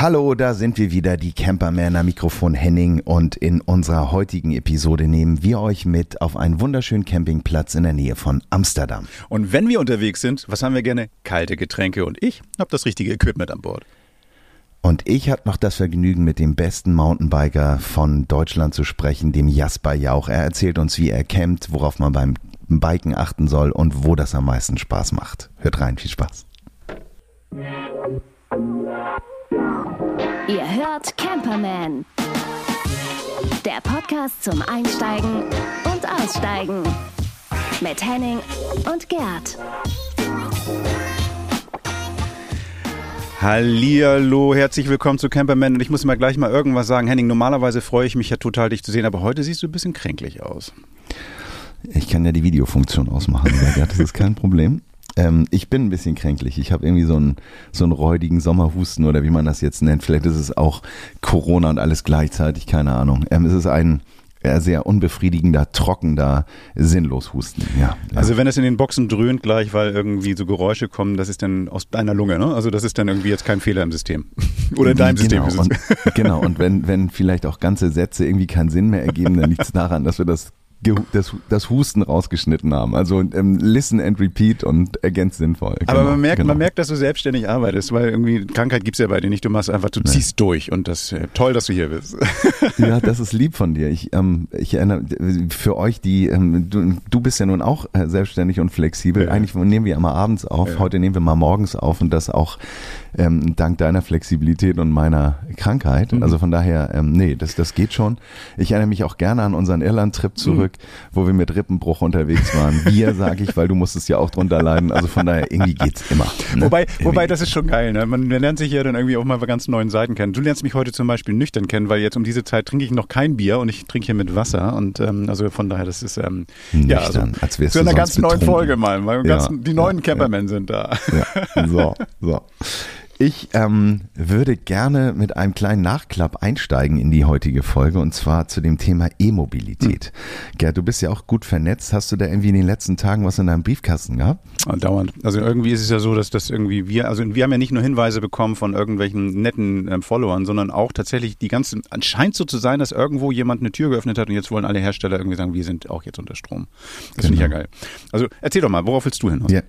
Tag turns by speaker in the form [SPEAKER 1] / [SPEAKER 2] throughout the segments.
[SPEAKER 1] Hallo, da sind wir wieder, die Campermänner Mikrofon Henning und in unserer heutigen Episode nehmen wir euch mit auf einen wunderschönen Campingplatz in der Nähe von Amsterdam.
[SPEAKER 2] Und wenn wir unterwegs sind, was haben wir gerne? Kalte Getränke und ich habe das richtige Equipment an Bord.
[SPEAKER 1] Und ich hatte noch das Vergnügen, mit dem besten Mountainbiker von Deutschland zu sprechen, dem Jasper Jauch. Er erzählt uns, wie er campt, worauf man beim Biken achten soll und wo das am meisten Spaß macht. Hört rein, viel Spaß.
[SPEAKER 3] Ihr hört Camperman. Der Podcast zum Einsteigen und Aussteigen. Mit Henning und Gerd.
[SPEAKER 2] Hallihallo, herzlich willkommen zu Camperman und ich muss mal gleich mal irgendwas sagen. Henning, normalerweise freue ich mich ja total, dich zu sehen, aber heute siehst du ein bisschen kränklich aus.
[SPEAKER 1] Ich kann ja die Videofunktion ausmachen, das ist kein Problem. Ähm, ich bin ein bisschen kränklich. Ich habe irgendwie so einen, so einen räudigen Sommerhusten oder wie man das jetzt nennt. Vielleicht ist es auch Corona und alles gleichzeitig, keine Ahnung. Ähm, es ist ein äh, sehr unbefriedigender, trockener, sinnlos Husten. Ja,
[SPEAKER 2] ja, Also wenn es in den Boxen dröhnt gleich, weil irgendwie so Geräusche kommen, das ist dann aus deiner Lunge, ne? Also das ist dann irgendwie jetzt kein Fehler im System. Oder in deinem
[SPEAKER 1] genau,
[SPEAKER 2] System.
[SPEAKER 1] Und, genau, und wenn, wenn vielleicht auch ganze Sätze irgendwie keinen Sinn mehr ergeben, dann liegt es daran, dass wir das das, das Husten rausgeschnitten haben. Also ähm, listen and repeat und ergänzt sinnvoll.
[SPEAKER 2] Aber genau, man merkt, genau. man merkt, dass du selbstständig arbeitest, weil irgendwie Krankheit gibt's ja bei dir nicht. Du machst einfach, du nee. ziehst durch und das äh, toll, dass du hier bist.
[SPEAKER 1] Ja, das ist lieb von dir. Ich, ähm, ich erinnere für euch, die ähm, du, du bist ja nun auch äh, selbstständig und flexibel. Ja. Eigentlich nehmen wir immer abends auf. Ja. Heute nehmen wir mal morgens auf und das auch ähm, dank deiner Flexibilität und meiner Krankheit. Mhm. Also von daher, ähm, nee, das, das geht schon. Ich erinnere mich auch gerne an unseren Irland-Trip zurück, mhm. wo wir mit Rippenbruch unterwegs waren. Wir, sage ich, weil du musstest ja auch drunter leiden. Also von daher, irgendwie geht's immer.
[SPEAKER 2] Ne? Wobei, wobei, das ist schon geil. Ne? Man, man lernt sich ja dann irgendwie auch mal bei ganz neuen Seiten kennen. Du lernst mich heute zum Beispiel nüchtern kennen, weil jetzt um diese Zeit trinke ich noch kein Bier und ich trinke hier mit Wasser. Und ähm, also von daher, das ist ähm, nüchtern, ja, also,
[SPEAKER 1] als wärst
[SPEAKER 2] zu einer ganz
[SPEAKER 1] betrunken.
[SPEAKER 2] neuen Folge mal. Weil ja, ganz, die neuen ja, Campermen ja. sind da.
[SPEAKER 1] Ja, so, so. Ich ähm, würde gerne mit einem kleinen Nachklapp einsteigen in die heutige Folge und zwar zu dem Thema E-Mobilität. Hm. Gerd, du bist ja auch gut vernetzt. Hast du da irgendwie in den letzten Tagen was in deinem Briefkasten gehabt?
[SPEAKER 2] Dauernd. Also irgendwie ist es ja so, dass das irgendwie wir, also wir haben ja nicht nur Hinweise bekommen von irgendwelchen netten ähm, Followern, sondern auch tatsächlich die ganzen, scheint so zu sein, dass irgendwo jemand eine Tür geöffnet hat und jetzt wollen alle Hersteller irgendwie sagen, wir sind auch jetzt unter Strom. Das genau. finde ich ja genau. geil. Also erzähl doch mal, worauf willst du hin?
[SPEAKER 1] Ja.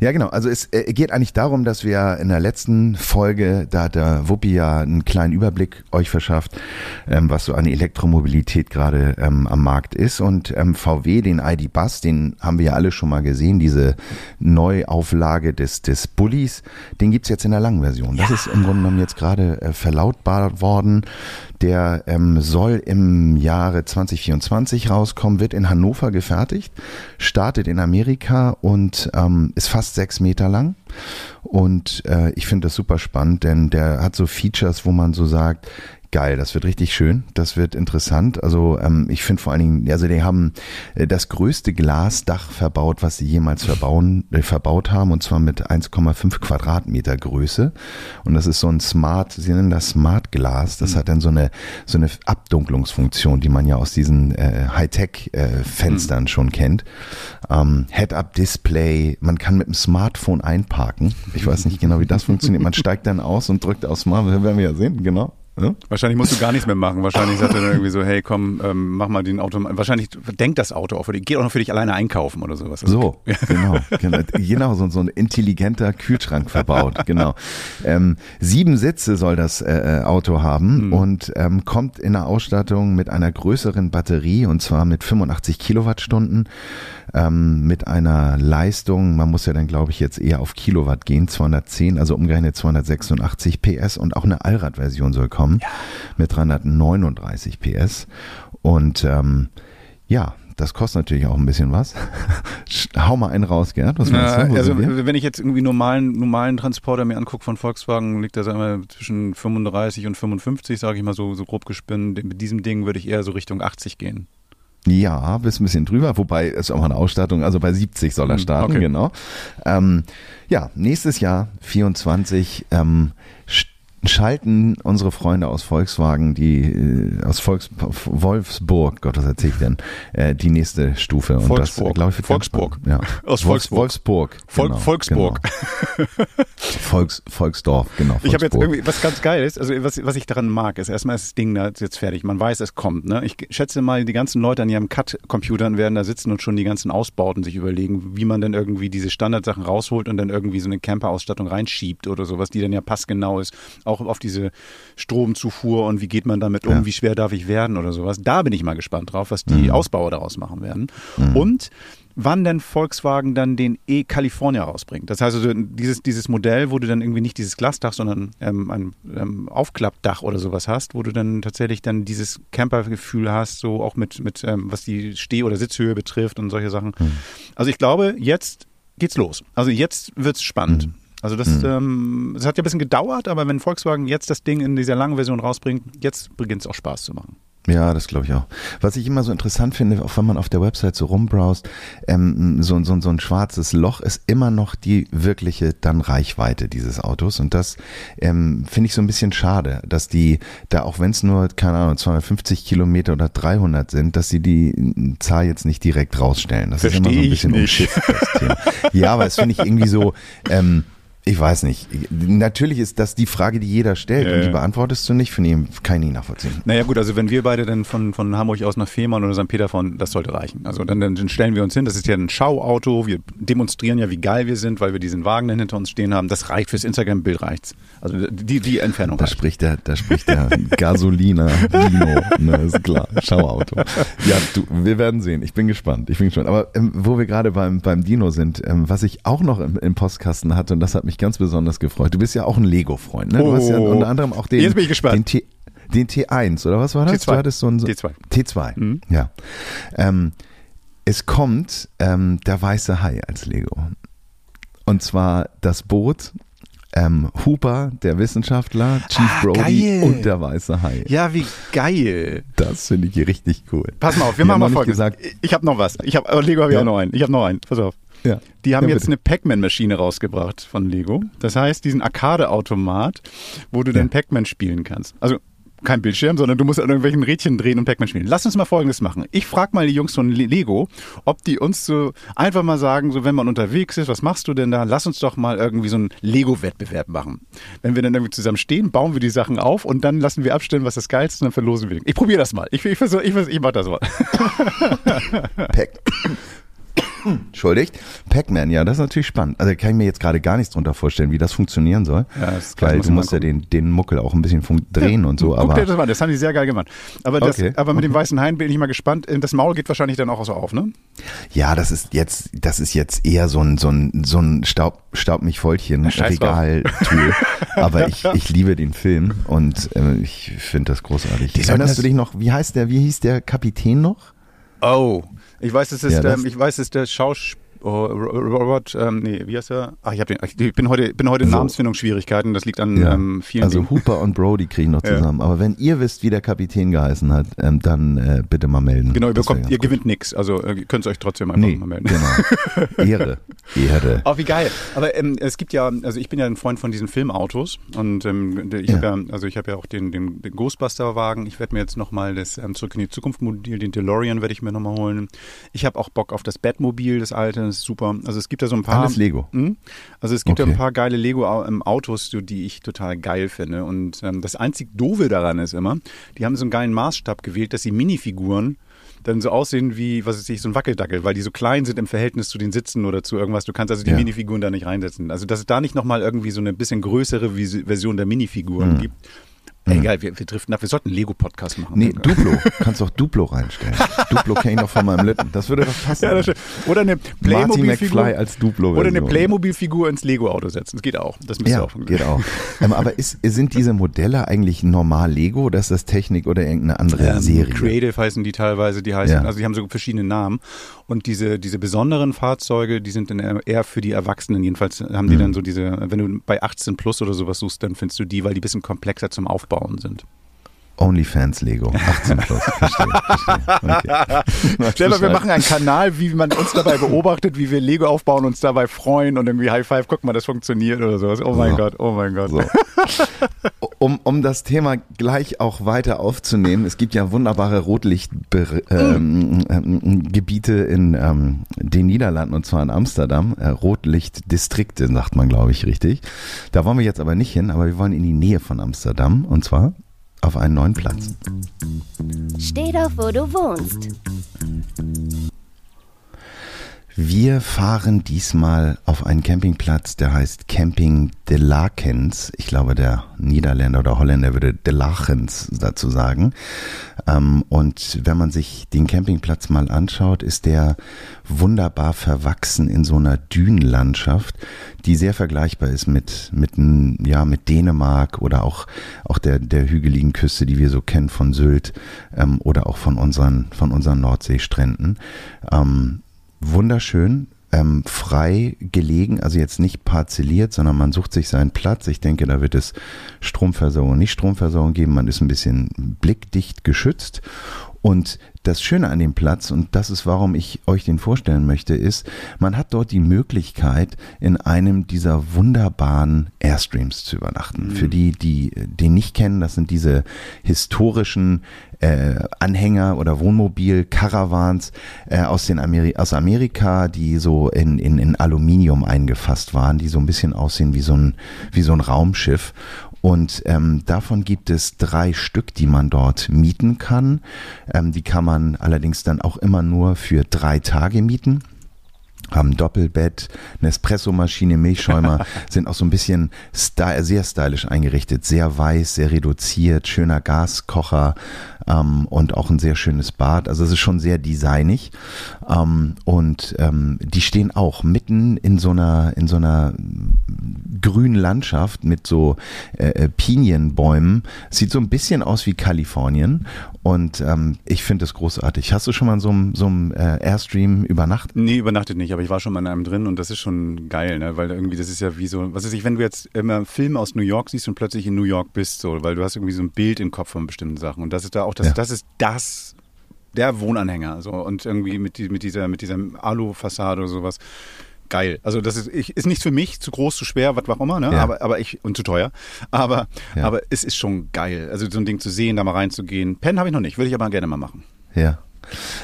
[SPEAKER 1] ja, genau. Also es äh, geht eigentlich darum, dass wir in der letzten Folge, da hat der Wuppi ja einen kleinen Überblick euch verschafft, ähm, was so an Elektromobilität gerade ähm, am Markt ist. Und ähm, VW, den ID Bus, den haben wir ja alle schon mal gesehen, diese Neuauflage des, des Bullies, den gibt's jetzt in der langen Version. Das ja. ist im Grunde genommen jetzt gerade äh, verlautbart worden. Der ähm, soll im Jahre 2024 rauskommen, wird in Hannover gefertigt, startet in Amerika und ähm, ist fast sechs Meter lang. Und äh, ich finde das super spannend, denn der hat so Features, wo man so sagt, geil, das wird richtig schön, das wird interessant. Also ähm, ich finde vor allen Dingen, also die haben äh, das größte Glasdach verbaut, was sie jemals verbauen, äh, verbaut haben, und zwar mit 1,5 Quadratmeter Größe. Und das ist so ein Smart, sie nennen das Smart Glas. Das mhm. hat dann so eine so eine Abdunklungsfunktion, die man ja aus diesen äh, Hightech-Fenstern äh, mhm. schon kennt. Ähm, Head-Up-Display, man kann mit dem Smartphone einparken. Ich weiß nicht genau, wie das funktioniert. Man steigt dann aus und drückt aufs Smartphone, werden wir ja sehen, genau.
[SPEAKER 2] Ja? Wahrscheinlich musst du gar nichts mehr machen. Wahrscheinlich sagt er dann irgendwie so, hey, komm, ähm, mach mal den Auto. Wahrscheinlich denkt das Auto auch für dich. Geht auch noch für dich alleine einkaufen oder sowas.
[SPEAKER 1] So, okay. genau. Genau, genau so, so ein intelligenter Kühlschrank verbaut. Genau. Ähm, sieben Sitze soll das äh, äh Auto haben mhm. und ähm, kommt in der Ausstattung mit einer größeren Batterie und zwar mit 85 Kilowattstunden ähm, mit einer Leistung, man muss ja dann glaube ich jetzt eher auf Kilowatt gehen, 210, also umgerechnet 286 PS und auch eine Allradversion soll kommen ja. mit 339 PS und ähm, ja, das kostet natürlich auch ein bisschen was. Hau mal einen raus, Gerd. Was
[SPEAKER 2] meinst du? also wenn ich jetzt irgendwie normalen, normalen Transporter mir angucke von Volkswagen, liegt das einmal zwischen 35 und 55, sage ich mal so, so grob gespinnt. Mit diesem Ding würde ich eher so Richtung 80 gehen.
[SPEAKER 1] Ja, bist ein bisschen drüber, wobei ist auch mal eine Ausstattung, also bei 70 soll er hm, starten, okay. genau. Ähm, ja, nächstes Jahr 24 ähm, schalten unsere Freunde aus Volkswagen, die äh, aus Volks, Wolfsburg, Gott, was erzähl ich denn, äh, die nächste Stufe. Und
[SPEAKER 2] Volksburg.
[SPEAKER 1] Das, ich, wird
[SPEAKER 2] Volksburg.
[SPEAKER 1] Ja.
[SPEAKER 2] Aus
[SPEAKER 1] Wolfs-
[SPEAKER 2] Wolfsburg.
[SPEAKER 1] Wolfsburg.
[SPEAKER 2] Vol
[SPEAKER 1] genau,
[SPEAKER 2] Volksburg.
[SPEAKER 1] Genau. Volks, Volksdorf, genau.
[SPEAKER 2] Ich habe jetzt
[SPEAKER 1] Volksburg.
[SPEAKER 2] irgendwie was ganz Geiles, also was, was ich daran mag, ist erstmal ist das Ding da jetzt fertig. Man weiß, es kommt. Ne? Ich schätze mal, die ganzen Leute an ihrem Cut-Computern werden da sitzen und schon die ganzen Ausbauten sich überlegen, wie man dann irgendwie diese Standardsachen rausholt und dann irgendwie so eine Camper-Ausstattung reinschiebt oder sowas, die dann ja passgenau ist, auch auf diese Stromzufuhr und wie geht man damit um,
[SPEAKER 1] Ja.
[SPEAKER 2] wie schwer darf ich werden oder sowas. Da bin ich mal gespannt drauf, was die Ausbauer daraus machen werden. Und wann denn Volkswagen dann den E-California rausbringt. Das heißt also dieses, dieses Modell, wo du dann irgendwie nicht dieses Glasdach, sondern ähm, ein ähm, Aufklappdach oder sowas hast, wo du dann tatsächlich dann dieses Campergefühl hast, so auch mit, mit ähm, was die Steh- oder Sitzhöhe betrifft und solche Sachen. Also ich glaube, jetzt geht's los. Also jetzt wird's spannend. Also das, ähm, das hat ja ein bisschen gedauert, aber wenn Volkswagen jetzt das Ding in dieser langen Version rausbringt, jetzt beginnt es auch Spaß zu machen.
[SPEAKER 1] Ja, das glaube ich auch. Was ich immer so interessant finde, auch wenn man auf der Website so rumbrowst, ähm, so, so, so ein schwarzes Loch ist immer noch die wirkliche dann Reichweite dieses Autos. Und das ähm, finde ich so ein bisschen schade, dass die da, auch wenn es nur, keine Ahnung, 250 Kilometer oder 300 sind, dass sie die Zahl jetzt nicht direkt rausstellen. Das ist immer so
[SPEAKER 2] Versteh
[SPEAKER 1] ein bisschen umschifft. Ja, aber das finde ich irgendwie so, ähm, ich weiß nicht. Natürlich ist das die Frage, die jeder stellt
[SPEAKER 2] Ja,
[SPEAKER 1] und die beantwortest du nicht, finde ich, kann ich nicht nachvollziehen.
[SPEAKER 2] Naja gut, also wenn wir beide dann von, von Hamburg aus nach Fehmarn oder St. Peter fahren, das sollte reichen. Also dann, dann stellen wir uns hin, das ist ja ein Schauauto, wir demonstrieren ja, wie geil wir sind, weil wir diesen Wagen dann hinter uns stehen haben. Das reicht fürs Instagram-Bild reicht's. Also die, die Entfernung
[SPEAKER 1] Da
[SPEAKER 2] reicht.
[SPEAKER 1] spricht der, da spricht der Gasoliner Dino, ne, ist klar, Schauauto. Ja, du, wir werden sehen. Ich bin gespannt. Ich bin gespannt. Aber ähm, wo wir gerade beim beim Dino sind, ähm, was ich auch noch im, im Postkasten hatte und das hat mich ganz besonders gefreut. Du bist ja auch ein Lego-Freund, ne? Du hast ja
[SPEAKER 2] Oh.
[SPEAKER 1] unter anderem auch den
[SPEAKER 2] Jetzt bin ich gespannt.
[SPEAKER 1] den, T, den T1 oder was war das?
[SPEAKER 2] T2.
[SPEAKER 1] Du hattest so ein so,
[SPEAKER 2] T2.
[SPEAKER 1] T2.
[SPEAKER 2] Mhm.
[SPEAKER 1] Ja. Ähm, es kommt ähm, der weiße Hai als Lego. Und zwar das Boot, ähm, Hooper, der Wissenschaftler, Chief
[SPEAKER 2] Ah,
[SPEAKER 1] Brody
[SPEAKER 2] geil.
[SPEAKER 1] und der weiße Hai.
[SPEAKER 2] Ja, wie geil.
[SPEAKER 1] Das finde ich richtig cool.
[SPEAKER 2] Pass mal auf, wir
[SPEAKER 1] Die
[SPEAKER 2] machen mal folgendes.
[SPEAKER 1] gesagt,
[SPEAKER 2] ich habe noch was. Ich hab, aber Lego habe ich
[SPEAKER 1] Ja.
[SPEAKER 2] auch noch einen. Ich habe noch einen. Pass auf.
[SPEAKER 1] Ja.
[SPEAKER 2] Die haben
[SPEAKER 1] Ja,
[SPEAKER 2] jetzt eine Pac-Man-Maschine rausgebracht von Lego. Das heißt, diesen Arcade-Automat, wo du dann Pac-Man spielen kannst. Also kein Bildschirm, sondern du musst an irgendwelchen Rädchen drehen und Pac-Man spielen. Lass uns mal Folgendes machen. Ich frage mal die Jungs von Le- Lego, ob die uns so einfach mal sagen, so wenn man unterwegs ist, was machst du denn da? Lass uns doch mal irgendwie so einen Lego-Wettbewerb machen. Wenn wir dann irgendwie zusammen stehen, bauen wir die Sachen auf und dann lassen wir abstellen, was das Geilste ist und dann verlosen wir. Ich probiere das mal. Ich, ich, versuch, ich, ich mach das mal.
[SPEAKER 1] Pac Entschuldigt. Pac-Man, ja, das ist natürlich spannend. Also kann ich mir jetzt gerade gar nichts drunter vorstellen, wie das funktionieren soll.
[SPEAKER 2] Ja, das
[SPEAKER 1] weil
[SPEAKER 2] muss
[SPEAKER 1] du musst ja den, den Muckel auch ein bisschen drehen und so.
[SPEAKER 2] Guck
[SPEAKER 1] aber
[SPEAKER 2] dir das mal das haben die sehr geil gemacht. Aber, das,
[SPEAKER 1] Okay,
[SPEAKER 2] aber mit dem weißen Hain bin ich mal gespannt. Das Maul geht wahrscheinlich dann auch so auf, ne?
[SPEAKER 1] Ja, das ist jetzt, das ist jetzt eher so ein, so ein, so ein Staub, Staub mich Vollchen. Regal-Tool. Aber ich, ich liebe den Film und äh, ich finde das großartig. Erinnerst
[SPEAKER 2] das-
[SPEAKER 1] du dich noch, wie heißt der, wie hieß der Kapitän noch?
[SPEAKER 2] Oh. Ich weiß, es ist,
[SPEAKER 1] Ja,
[SPEAKER 2] ähm, ich weiß, es ist der Schauspieler. Oh, Ro- Robert, ähm, nee, wie heißt er? Ach, ich, den, ich bin heute, bin heute in
[SPEAKER 1] So.
[SPEAKER 2] Namensfindungsschwierigkeiten. Das liegt an ähm, vielen
[SPEAKER 1] also
[SPEAKER 2] Dingen.
[SPEAKER 1] Hooper und Brody kriegen noch
[SPEAKER 2] Ja.
[SPEAKER 1] zusammen. Aber wenn ihr wisst, wie der Kapitän geheißen hat, ähm, dann äh, bitte mal melden.
[SPEAKER 2] Genau, ihr, bekommt, ihr gewinnt nichts. Also äh, ihr könnt es euch trotzdem einfach
[SPEAKER 1] Nee,
[SPEAKER 2] mal melden.
[SPEAKER 1] genau. Ehre. Ehre.
[SPEAKER 2] Oh, wie geil. Aber ähm, es gibt ja, also ich bin ja ein Freund von diesen Filmautos und ähm, ich
[SPEAKER 1] Ja.
[SPEAKER 2] habe ja, also ich habe ja auch den, den, den Ghostbuster-Wagen. Ich werde mir jetzt nochmal das ähm, Zurück in die Zukunft-Modell, den DeLorean werde ich mir nochmal holen. Ich habe auch Bock auf das Batmobil, das alte, ist super. Also es gibt ja so ein paar.
[SPEAKER 1] Alles Lego.
[SPEAKER 2] Mhm. Also es gibt
[SPEAKER 1] Okay.
[SPEAKER 2] ein paar geile Lego-Autos, so, die ich total geil finde. Und ähm, das einzig Doofe daran ist immer, die haben so einen geilen Maßstab gewählt, dass die Minifiguren dann so aussehen wie, was weiß ich, so ein Wackeldackel, weil die so klein sind im Verhältnis zu den Sitzen oder zu irgendwas. Du kannst also die
[SPEAKER 1] Ja.
[SPEAKER 2] Minifiguren da nicht reinsetzen. Also dass es da nicht nochmal irgendwie so eine bisschen größere Version der Minifiguren
[SPEAKER 1] Mhm.
[SPEAKER 2] gibt. Egal, wir, wir driften ab. Wir sollten einen Lego-Podcast machen.
[SPEAKER 1] Nee, Duplo. Kannst auch Duplo reinstellen. Duplo kenne ich noch von meinem Litten. Das würde doch passen.
[SPEAKER 2] Ja. Oder eine Playmobil-Figur.
[SPEAKER 1] Als Duplo.
[SPEAKER 2] Oder eine Playmobil-Figur ins Lego-Auto setzen. Das geht auch. Das müsste
[SPEAKER 1] Ja,
[SPEAKER 2] auch funktionieren.
[SPEAKER 1] geht auch. ähm, aber ist, sind diese Modelle eigentlich normal Lego oder ist das Technik oder irgendeine andere
[SPEAKER 2] Ähm,
[SPEAKER 1] Serie?
[SPEAKER 2] Creative heißen die teilweise, die heißen,
[SPEAKER 1] Ja.
[SPEAKER 2] also die haben so verschiedene Namen. Und diese, diese besonderen Fahrzeuge, die sind dann eher- für die Erwachsenen. Jedenfalls haben
[SPEAKER 1] Mhm.
[SPEAKER 2] die dann so diese, wenn du bei 18 plus oder sowas suchst, dann findest du die, weil die ein bisschen komplexer zum Aufbauen sind.
[SPEAKER 1] OnlyFans Lego. 18 plus. Verstehe, verstehe. Okay.
[SPEAKER 2] Selber, wir machen einen Kanal, wie man uns dabei beobachtet, wie wir Lego aufbauen, uns dabei freuen und irgendwie High Five, guck mal, das funktioniert oder sowas. Oh mein
[SPEAKER 1] So.
[SPEAKER 2] Gott, oh mein Gott.
[SPEAKER 1] So. Um, um das Thema gleich auch weiter aufzunehmen, es gibt ja wunderbare Rotlichtgebiete ähm, ähm, in ähm, den Niederlanden und zwar in Amsterdam. Äh, Rotlichtdistrikte, sagt man, glaube ich, richtig. Da wollen wir jetzt aber nicht hin, aber wir wollen in die Nähe von Amsterdam und zwar auf einen neuen Platz.
[SPEAKER 3] Steh doch, wo du wohnst.
[SPEAKER 1] Wir fahren diesmal auf einen Campingplatz, der heißt Camping de Lakens. Ich glaube, der Niederländer oder Holländer würde de Lachens dazu sagen. Ähm, und wenn man sich den Campingplatz mal anschaut, ist der wunderbar verwachsen in so einer Dünenlandschaft, die sehr vergleichbar ist mit, mit, ja, mit Dänemark oder auch, auch der, der hügeligen Küste, die wir so kennen von Sylt ähm, oder auch von unseren, von unseren Nordseestränden. Wunderschön, ähm, frei gelegen, also jetzt nicht parzelliert, sondern man sucht sich seinen Platz. Ich denke, da wird es Stromversorgung, nicht Stromversorgung geben. Man ist ein bisschen blickdicht geschützt. Und das Schöne an dem Platz, und das ist, warum ich euch den vorstellen möchte, ist, man hat dort die Möglichkeit, in einem dieser wunderbaren Airstreams zu übernachten. Für die, die den nicht kennen, das sind diese historischen äh, Anhänger oder Wohnmobil-Caravans äh, aus, den Ameri aus Amerika, die so in, in, in Aluminium eingefasst waren, die so ein bisschen aussehen wie so ein, wie so ein Raumschiff. Und ähm, davon gibt es drei Stück, die man dort mieten kann. Ähm, die kann man allerdings dann auch immer nur für drei Tage mieten. Haben Doppelbett, eine Espressomaschine, Milchschäumer, sind auch so ein bisschen sty sehr stylisch eingerichtet, sehr weiß, sehr reduziert, schöner Gaskocher ähm, und auch ein sehr schönes Bad. Also es ist schon sehr designig ähm, und ähm, die stehen auch mitten in so einer in so einer grünen Landschaft mit so äh, äh, Pinienbäumen. Sieht so ein bisschen aus wie Kalifornien und ähm, ich finde es großartig. Hast du schon mal in so einem, so einem äh, Airstream übernachtet?
[SPEAKER 2] Nee, übernachtet nicht, aber ich war schon mal in einem drin und das ist schon geil, ne? Weil irgendwie, das ist ja wie so, was weiß ich, wenn du jetzt immer Filme aus New York siehst und plötzlich in New York bist, so, weil du hast irgendwie so ein Bild im Kopf von bestimmten Sachen. Und das ist da auch das,
[SPEAKER 1] Ja.
[SPEAKER 2] das ist das, der Wohnanhänger. So, und irgendwie mit, die, mit dieser, mit dieser Alu-Fassade oder sowas. Geil. Also das ist, ich, ist nichts für mich, zu groß, zu schwer, was auch immer, ne?
[SPEAKER 1] Ja.
[SPEAKER 2] Aber, aber ich, und zu teuer. Aber,
[SPEAKER 1] Ja.
[SPEAKER 2] aber es ist schon geil. Also so ein Ding zu sehen, da mal reinzugehen. Pen habe ich noch nicht, würde ich aber gerne mal machen.
[SPEAKER 1] Ja.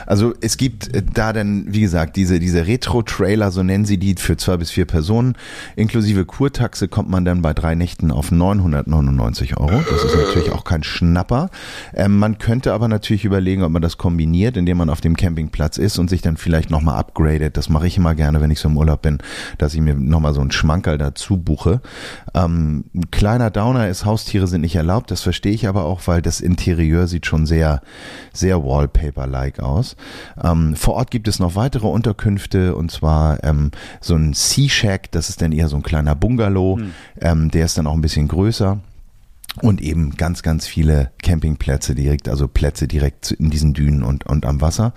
[SPEAKER 1] Also es gibt äh, da dann, wie gesagt, diese, diese Retro-Trailer, so nennen sie die, für zwei bis vier Personen. Inklusive Kurtaxe kommt man dann bei drei Nächten auf 999 Euro. Das ist natürlich auch kein Schnapper. Ähm, man könnte aber natürlich überlegen, ob man das kombiniert, indem man auf dem Campingplatz ist und sich dann vielleicht nochmal upgradet. Das mache ich immer gerne, wenn ich so im Urlaub bin, dass ich mir nochmal so einen Schmankerl dazu buche. Ähm, ein kleiner Downer ist, Haustiere sind nicht erlaubt. Das verstehe ich aber auch, weil das Interieur sieht schon sehr, sehr Wallpaper-like aus. Ähm, vor Ort gibt es noch weitere Unterkünfte und zwar ähm, so ein Sea Shack, das ist dann eher so ein kleiner Bungalow, ähm, der ist dann auch ein bisschen größer. Und eben ganz, ganz viele Campingplätze direkt, also Plätze direkt in diesen Dünen und, und am Wasser.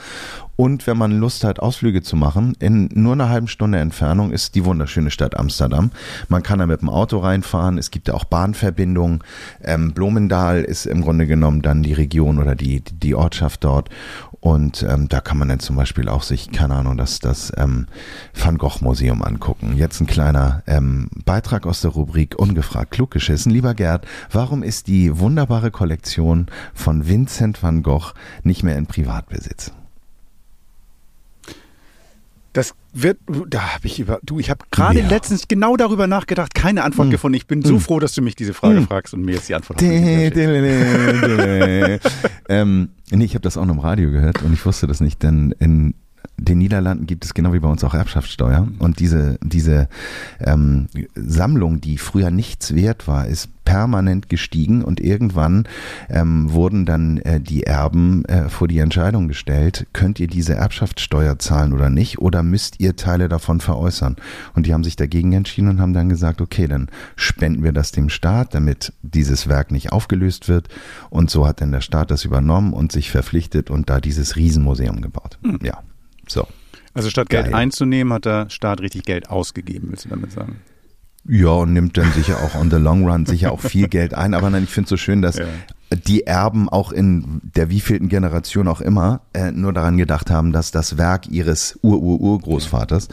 [SPEAKER 1] Und wenn man Lust hat, Ausflüge zu machen, in nur einer halben Stunde Entfernung ist die wunderschöne Stadt Amsterdam. Man kann da mit dem Auto reinfahren. Es gibt ja auch Bahnverbindungen. Ähm, Blomendal ist im Grunde genommen dann die Region oder die, die Ortschaft dort. Und ähm, da kann man dann zum Beispiel auch sich, keine Ahnung, das, das ähm, Van Gogh Museum angucken. Jetzt ein kleiner ähm, Beitrag aus der Rubrik Ungefragt klug geschissen. Lieber Gerd, warum ist die wunderbare Kollektion von Vincent van Gogh nicht mehr in Privatbesitz?
[SPEAKER 2] Das wird, da habe ich über, du, ich habe gerade
[SPEAKER 1] Ja.
[SPEAKER 2] letztens genau darüber nachgedacht, keine Antwort gefunden. Ich bin so froh, dass du mich diese Frage fragst und mir jetzt die Antwort
[SPEAKER 1] ähm, nee, ich habe das auch noch im Radio gehört und ich wusste das nicht, denn in den Niederlanden gibt es genau wie bei uns auch Erbschaftssteuer und diese, diese ähm, Sammlung, die früher nichts wert war, ist permanent gestiegen und irgendwann ähm, wurden dann äh, die Erben äh, vor die Entscheidung gestellt, könnt ihr diese Erbschaftssteuer zahlen oder nicht oder müsst ihr Teile davon veräußern? Und die haben sich dagegen entschieden und haben dann gesagt, okay, dann spenden wir das dem Staat, damit dieses Werk nicht aufgelöst wird und so hat dann der Staat das übernommen und sich verpflichtet und da dieses Riesenmuseum gebaut. Ja, so.
[SPEAKER 2] Also statt Geld
[SPEAKER 1] Geil.
[SPEAKER 2] einzunehmen, hat der Staat richtig Geld ausgegeben, willst du damit sagen?
[SPEAKER 1] Ja, und nimmt dann sicher auch on the long run sicher auch viel Geld ein. Aber nein, ich finde es so schön, dass
[SPEAKER 2] Ja.
[SPEAKER 1] die Erben auch in der wievielten Generation auch immer äh, nur daran gedacht haben, dass das Werk ihres Ur-Ur-Urgroßvaters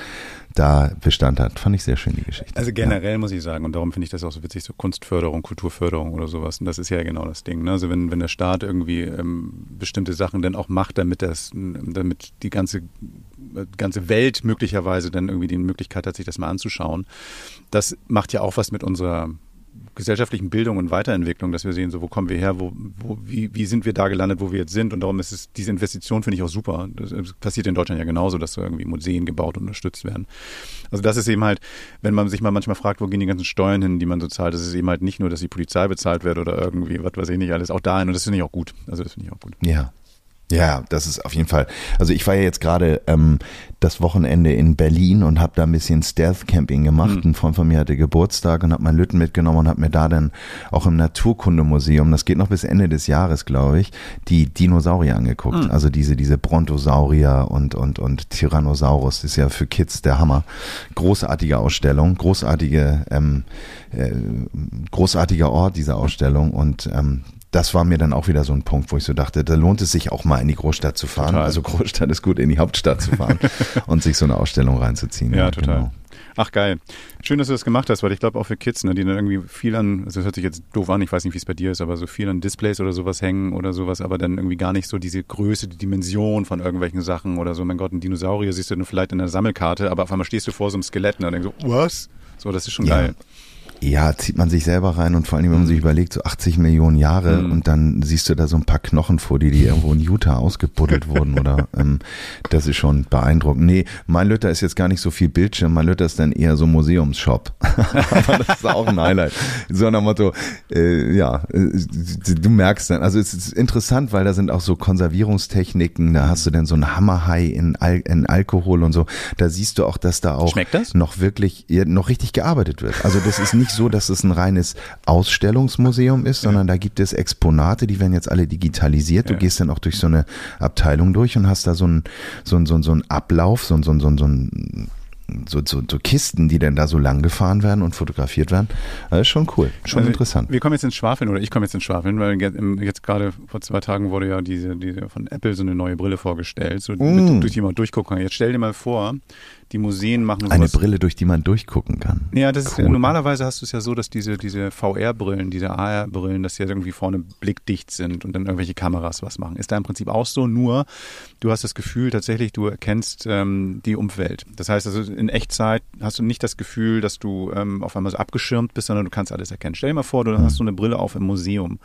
[SPEAKER 1] da Bestand hat. Fand ich sehr schön, die Geschichte.
[SPEAKER 2] Also generell ja. muss ich sagen, und darum finde ich das auch so witzig, so Kunstförderung, Kulturförderung oder sowas. Und das ist ja genau das Ding. Ne? Also wenn, wenn der Staat irgendwie ähm, bestimmte Sachen dann auch macht, damit das, damit die ganze ganze Welt möglicherweise dann irgendwie die Möglichkeit hat, sich das mal anzuschauen. Das macht ja auch was mit unserer gesellschaftlichen Bildung und Weiterentwicklung, dass wir sehen, so wo kommen wir her, wo, wo, wie, wie sind wir da gelandet, wo wir jetzt sind. Und darum ist es, diese Investition finde ich auch super. Das passiert in Deutschland ja genauso, dass so irgendwie Museen gebaut und unterstützt werden. Also das ist eben halt, wenn man sich mal manchmal fragt, wo gehen die ganzen Steuern hin, die man so zahlt, das ist eben halt nicht nur, dass die Polizei bezahlt wird oder irgendwie, was weiß ich nicht, alles auch dahin. Und das finde ich auch gut. Also das finde ich auch gut.
[SPEAKER 1] Ja. Ja, das ist auf jeden Fall. Also ich war ja jetzt gerade ähm, das Wochenende in Berlin und habe da ein bisschen Stealth Camping gemacht. Mhm. Ein Freund von mir hatte Geburtstag und hat meinen Lütten mitgenommen und hat mir da dann auch im Naturkundemuseum, das geht noch bis Ende des Jahres, glaube ich, die Dinosaurier angeguckt. Mhm. Also diese diese Brontosaurier und und und Tyrannosaurus ist ja für Kids der Hammer. Großartige Ausstellung, großartige ähm, äh, großartiger Ort diese Ausstellung und ähm, das war mir dann auch wieder so ein Punkt, wo ich so dachte, da lohnt es sich auch mal in die Großstadt zu fahren. Total. Also Großstadt ist gut, in die Hauptstadt zu fahren und sich so eine Ausstellung reinzuziehen.
[SPEAKER 2] Ja, ja total. Genau. Ach geil. Schön, dass du das gemacht hast, weil ich glaube auch für Kids, ne, die dann irgendwie viel an, also das hört sich jetzt doof an, ich weiß nicht, wie es bei dir ist, aber so viel an Displays oder sowas hängen oder sowas, aber dann irgendwie gar nicht so diese Größe, die Dimension von irgendwelchen Sachen oder so, mein Gott, ein Dinosaurier siehst du dann vielleicht in der Sammelkarte, aber auf einmal stehst du vor so einem Skelett und dann denkst du, was? So, das ist schon ja. geil.
[SPEAKER 1] Ja, zieht man sich selber rein und vor allem, wenn man sich mhm. überlegt, so 80 Millionen Jahre mhm. und dann siehst du da so ein paar Knochen vor dir, die irgendwo in Utah ausgebuddelt wurden oder ähm, das ist schon beeindruckend. Nee, mein Lütter ist jetzt gar nicht so viel Bildschirm, mein Lütter ist dann eher so Museumsshop. Aber das ist auch ein Highlight. So nach Motto, äh, ja, äh, du merkst dann, also es ist interessant, weil da sind auch so Konservierungstechniken, da hast du dann so ein Hammerhai in, Al in Alkohol und so. Da siehst du auch, dass da auch noch wirklich, ja, noch richtig gearbeitet wird. Also das ist nicht nicht so, dass es ein reines Ausstellungsmuseum ist, sondern da gibt es Exponate, die werden jetzt alle digitalisiert. Du ja. gehst dann auch durch so eine Abteilung durch und hast da so einen so so ein, so ein Ablauf, so ein, so ein, so ein, so so, so, so Kisten, die dann da so lang gefahren werden und fotografiert werden. Das ist schon cool, schon also interessant.
[SPEAKER 2] Wir kommen jetzt ins Schwafeln oder ich komme jetzt ins Schwafeln, weil jetzt gerade vor zwei Tagen wurde ja diese, diese von Apple so eine neue Brille vorgestellt, so mm. mit, durch die man durchgucken kann. Jetzt stell dir mal vor, die Museen machen sowas.
[SPEAKER 1] Eine Brille, durch die man durchgucken kann.
[SPEAKER 2] Ja, das cool. ist, normalerweise hast du es ja so, dass diese, diese VR-Brillen, diese AR-Brillen, dass die ja irgendwie vorne blickdicht sind und dann irgendwelche Kameras was machen. Ist da im Prinzip auch so, nur du hast das Gefühl tatsächlich, du erkennst ähm, die Umwelt. Das heißt also, in Echtzeit hast du nicht das Gefühl, dass du ähm, auf einmal so abgeschirmt bist, sondern du kannst alles erkennen. Stell dir mal vor, du hm. hast so eine Brille auf im Museum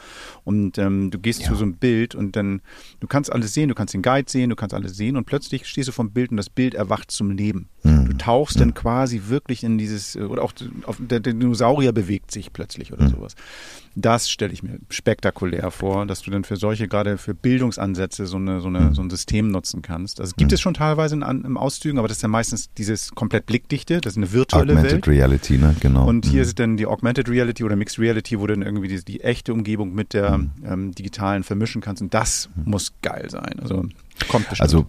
[SPEAKER 2] und ähm, du gehst ja. zu so einem Bild und dann, du kannst alles sehen, du kannst den Guide sehen, du kannst alles sehen und plötzlich stehst du vom Bild und das Bild erwacht zum Leben. Mhm. Du tauchst mhm. dann quasi wirklich in dieses, oder auch der, Dinosaurier bewegt sich plötzlich oder mhm. sowas. Das stelle ich mir spektakulär vor, dass du dann für solche, gerade für Bildungsansätze, so, eine, so, eine, so ein System nutzen kannst. Also gibt es schon teilweise in, im Auszügen, aber das ist ja meistens dieses komplett blickdichte, das ist eine virtuelle
[SPEAKER 1] Augmented
[SPEAKER 2] Welt.
[SPEAKER 1] Reality, ne? Genau.
[SPEAKER 2] Und hier mhm. ist dann die Augmented Reality oder Mixed Reality, wo du dann irgendwie die, die echte Umgebung mit der mhm. ähm, digitalen vermischen kannst. Und das mhm. muss geil sein. Also kommt bestimmt.
[SPEAKER 1] Also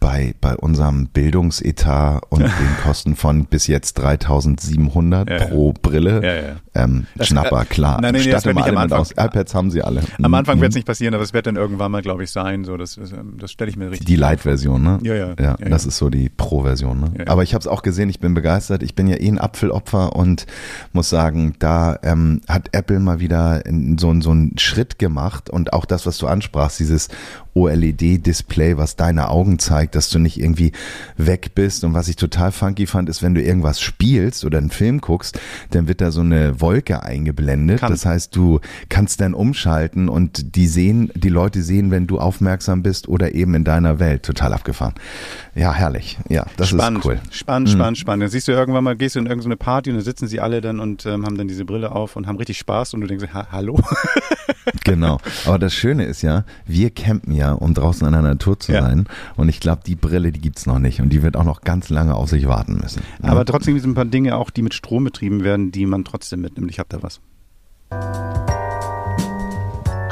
[SPEAKER 1] bei, bei unserem Bildungsetat und den Kosten von bis jetzt 3700 ja, pro Brille. Ja, ja. Ähm, das, Schnapper, klar.
[SPEAKER 2] Nein, nein, nee, das wird nicht am Anfang. Aus.
[SPEAKER 1] iPads haben sie alle.
[SPEAKER 2] Am Anfang mhm. wird es nicht passieren, aber es wird dann irgendwann mal, glaube ich, sein. So, das, das, ähm, das stelle ich mir richtig
[SPEAKER 1] Die Light-Version, ne?
[SPEAKER 2] Ja, ja.
[SPEAKER 1] ja, das ist so die Pro-Version, ne? Aber ich habe es auch gesehen, ich bin begeistert. Ich bin ja eh ein Apfelopfer und muss sagen, da ähm, hat Apple mal wieder so, so einen Schritt gemacht und auch das, was du ansprachst, dieses OLED-Display, was deine Augen zeigt, dass du nicht irgendwie weg bist. Und was ich total funky fand, ist, wenn du irgendwas spielst oder einen Film guckst, dann wird da so eine Wolke eingeblendet. Kann. Das heißt, du kannst dann umschalten und die sehen, die Leute sehen, wenn du aufmerksam bist oder eben in deiner Welt. Total abgefahren. Ja, herrlich. Ja, das
[SPEAKER 2] spannend,
[SPEAKER 1] ist cool.
[SPEAKER 2] Spannend, mhm. spannend, spannend. Dann siehst du irgendwann mal, gehst du in irgendeine Party und dann sitzen sie alle dann und ähm, haben dann diese Brille auf und haben richtig Spaß und du denkst, ha hallo?
[SPEAKER 1] genau. Aber das Schöne ist ja, wir campen ja, um draußen in der Natur zu ja. sein. Und ich glaube, die Brille, die gibt's noch nicht. Und die wird auch noch ganz lange auf sich warten müssen.
[SPEAKER 2] Ja? Aber trotzdem sind ein paar Dinge auch, die mit Strom betrieben werden, die man trotzdem mitnimmt. Ich habe da was.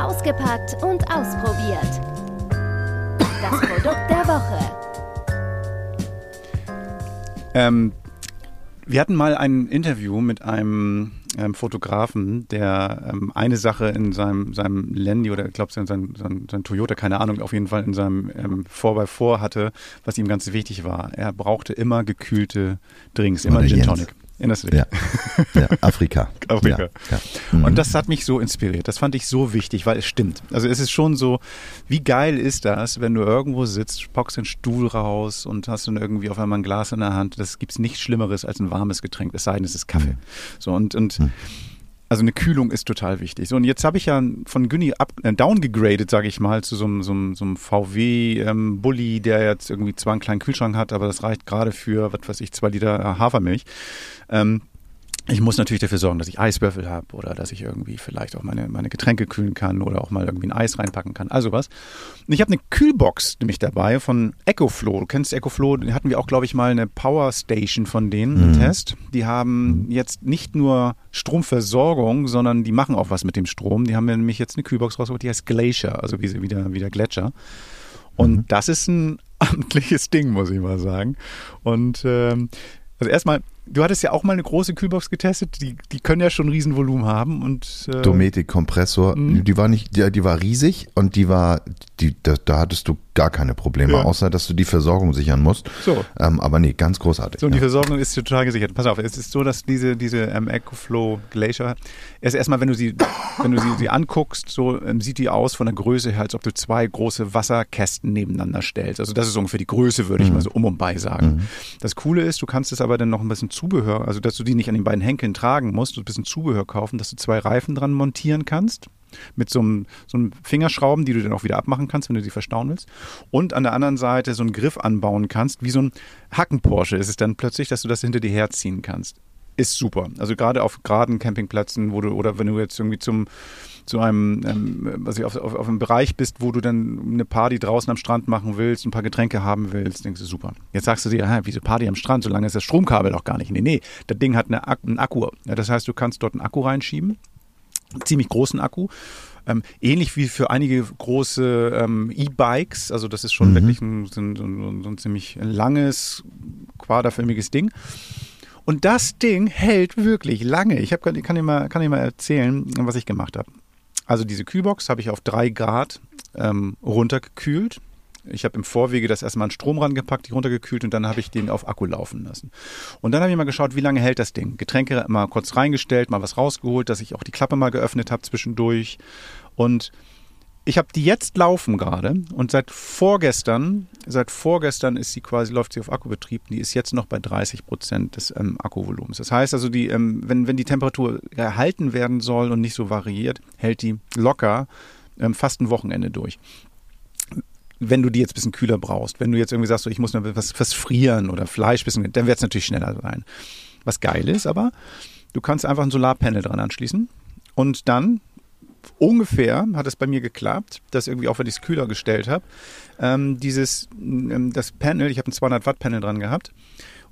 [SPEAKER 3] Ausgepackt und ausprobiert. Das Produkt der Woche.
[SPEAKER 2] Ähm, wir hatten mal ein Interview mit einem ähm, Fotografen, der ähm, eine Sache in seinem, seinem Landy oder ich glaube sein, sein, sein, sein, Toyota, keine Ahnung, auf jeden Fall in seinem ähm, 4x4 hatte, was ihm ganz wichtig war. Er brauchte immer gekühlte Drinks, immer Gin Tonic. Erinnerst du dich?
[SPEAKER 1] Ja. ja Afrika.
[SPEAKER 2] Afrika. Ja, ja. Mhm. Und das hat mich so inspiriert. Das fand ich so wichtig, weil es stimmt. Also es ist schon so, wie geil ist das, wenn du irgendwo sitzt, bockst den Stuhl raus und hast dann irgendwie auf einmal ein Glas in der Hand. Das gibt es nichts Schlimmeres als ein warmes Getränk, es sei denn, es ist Kaffee. Mhm. So und, und mhm. Also eine Kühlung ist total wichtig. So, und jetzt habe ich ja von Günni up, äh, downgegradet, sage ich mal, zu so einem, so einem, so einem VW-Bully, ähm, der jetzt irgendwie zwar einen kleinen Kühlschrank hat, aber das reicht gerade für, was weiß ich, zwei Liter Hafermilch. Ähm, ich muss natürlich dafür sorgen, dass ich Eiswürfel habe oder dass ich irgendwie vielleicht auch meine, meine Getränke kühlen kann oder auch mal irgendwie ein Eis reinpacken kann. Also was. Und ich habe eine Kühlbox nämlich dabei von EcoFlow. Du kennst EcoFlow, die hatten wir auch, glaube ich, mal eine Power Station von denen mhm. im Test. Die haben mhm. jetzt nicht nur Stromversorgung, sondern die machen auch was mit dem Strom. Die haben mir nämlich jetzt eine Kühlbox rausgeholt, die heißt Glacier, also wie, wie, der, wie der Gletscher. Und mhm. das ist ein amtliches Ding, muss ich mal sagen. Und ähm, also erstmal Du hattest ja auch mal eine große Kühlbox getestet, die, die können ja schon Riesenvolumen haben und
[SPEAKER 1] äh Dometic Kompressor, mhm. die war nicht, die, die war riesig und die war, die, da, da hattest du gar keine Probleme, ja. außer dass du die Versorgung sichern musst. So. Ähm, aber nee, ganz großartig.
[SPEAKER 2] So, und ja. die Versorgung ist total gesichert. Pass auf, es ist so, dass diese, diese ähm, EcoFlow Glacier, erst erstmal, wenn du sie, wenn du sie, sie anguckst, so ähm, sieht die aus von der Größe her, als ob du zwei große Wasserkästen nebeneinander stellst. Also das ist ungefähr die Größe, würde ich mhm. mal so um und bei sagen. Mhm. Das Coole ist, du kannst es aber dann noch ein bisschen Zubehör, also dass du die nicht an den beiden Henkeln tragen musst, du ein bisschen Zubehör kaufen, dass du zwei Reifen dran montieren kannst mit so einem, so einem Fingerschrauben, die du dann auch wieder abmachen kannst, wenn du sie verstauen willst. Und an der anderen Seite so einen Griff anbauen kannst, wie so ein Hacken-Porsche ist es dann plötzlich, dass du das hinter dir herziehen kannst. Ist super. Also gerade auf geraden Campingplätzen, wo du, oder wenn du jetzt irgendwie zum zu einem, ähm, also auf, auf, auf einem Bereich bist, wo du dann eine Party draußen am Strand machen willst, ein paar Getränke haben willst, denkst du, super. Jetzt sagst du dir, hä, wieso Party am Strand, solange ist das Stromkabel doch gar nicht. Nee, nee, das Ding hat eine, einen Akku. Ja, das heißt, du kannst dort einen Akku reinschieben ziemlich großen Akku. Ähm, ähnlich wie für einige große ähm, E-Bikes, also das ist schon mhm. wirklich ein, so, ein, so, ein, so ein ziemlich langes, quaderförmiges Ding. Und das Ding hält wirklich lange. Ich hab, kann, dir mal, kann dir mal erzählen, was ich gemacht habe. Also diese Kühlbox habe ich auf drei Grad ähm, runtergekühlt. Ich habe im Vorwege das erstmal an Strom rangepackt, die runtergekühlt und dann habe ich den auf Akku laufen lassen. Und dann habe ich mal geschaut, wie lange hält das Ding. Getränke mal kurz reingestellt, mal was rausgeholt, dass ich auch die Klappe mal geöffnet habe zwischendurch. Und ich habe die jetzt laufen gerade und seit vorgestern, seit vorgestern ist sie quasi, läuft sie auf Akkubetrieb, die ist jetzt noch bei 30 Prozent des ähm, Akkuvolumens. Das heißt also, die, ähm, wenn, wenn die Temperatur erhalten werden soll und nicht so variiert, hält die locker ähm, fast ein Wochenende durch wenn du die jetzt ein bisschen kühler brauchst. Wenn du jetzt irgendwie sagst, so, ich muss noch was, was frieren oder Fleisch bisschen, dann wird es natürlich schneller sein. Was geil ist, aber du kannst einfach ein Solarpanel dran anschließen und dann ungefähr hat es bei mir geklappt, dass irgendwie auch wenn ich es kühler gestellt habe, ähm, dieses ähm, das Panel, ich habe ein 200 Watt Panel dran gehabt,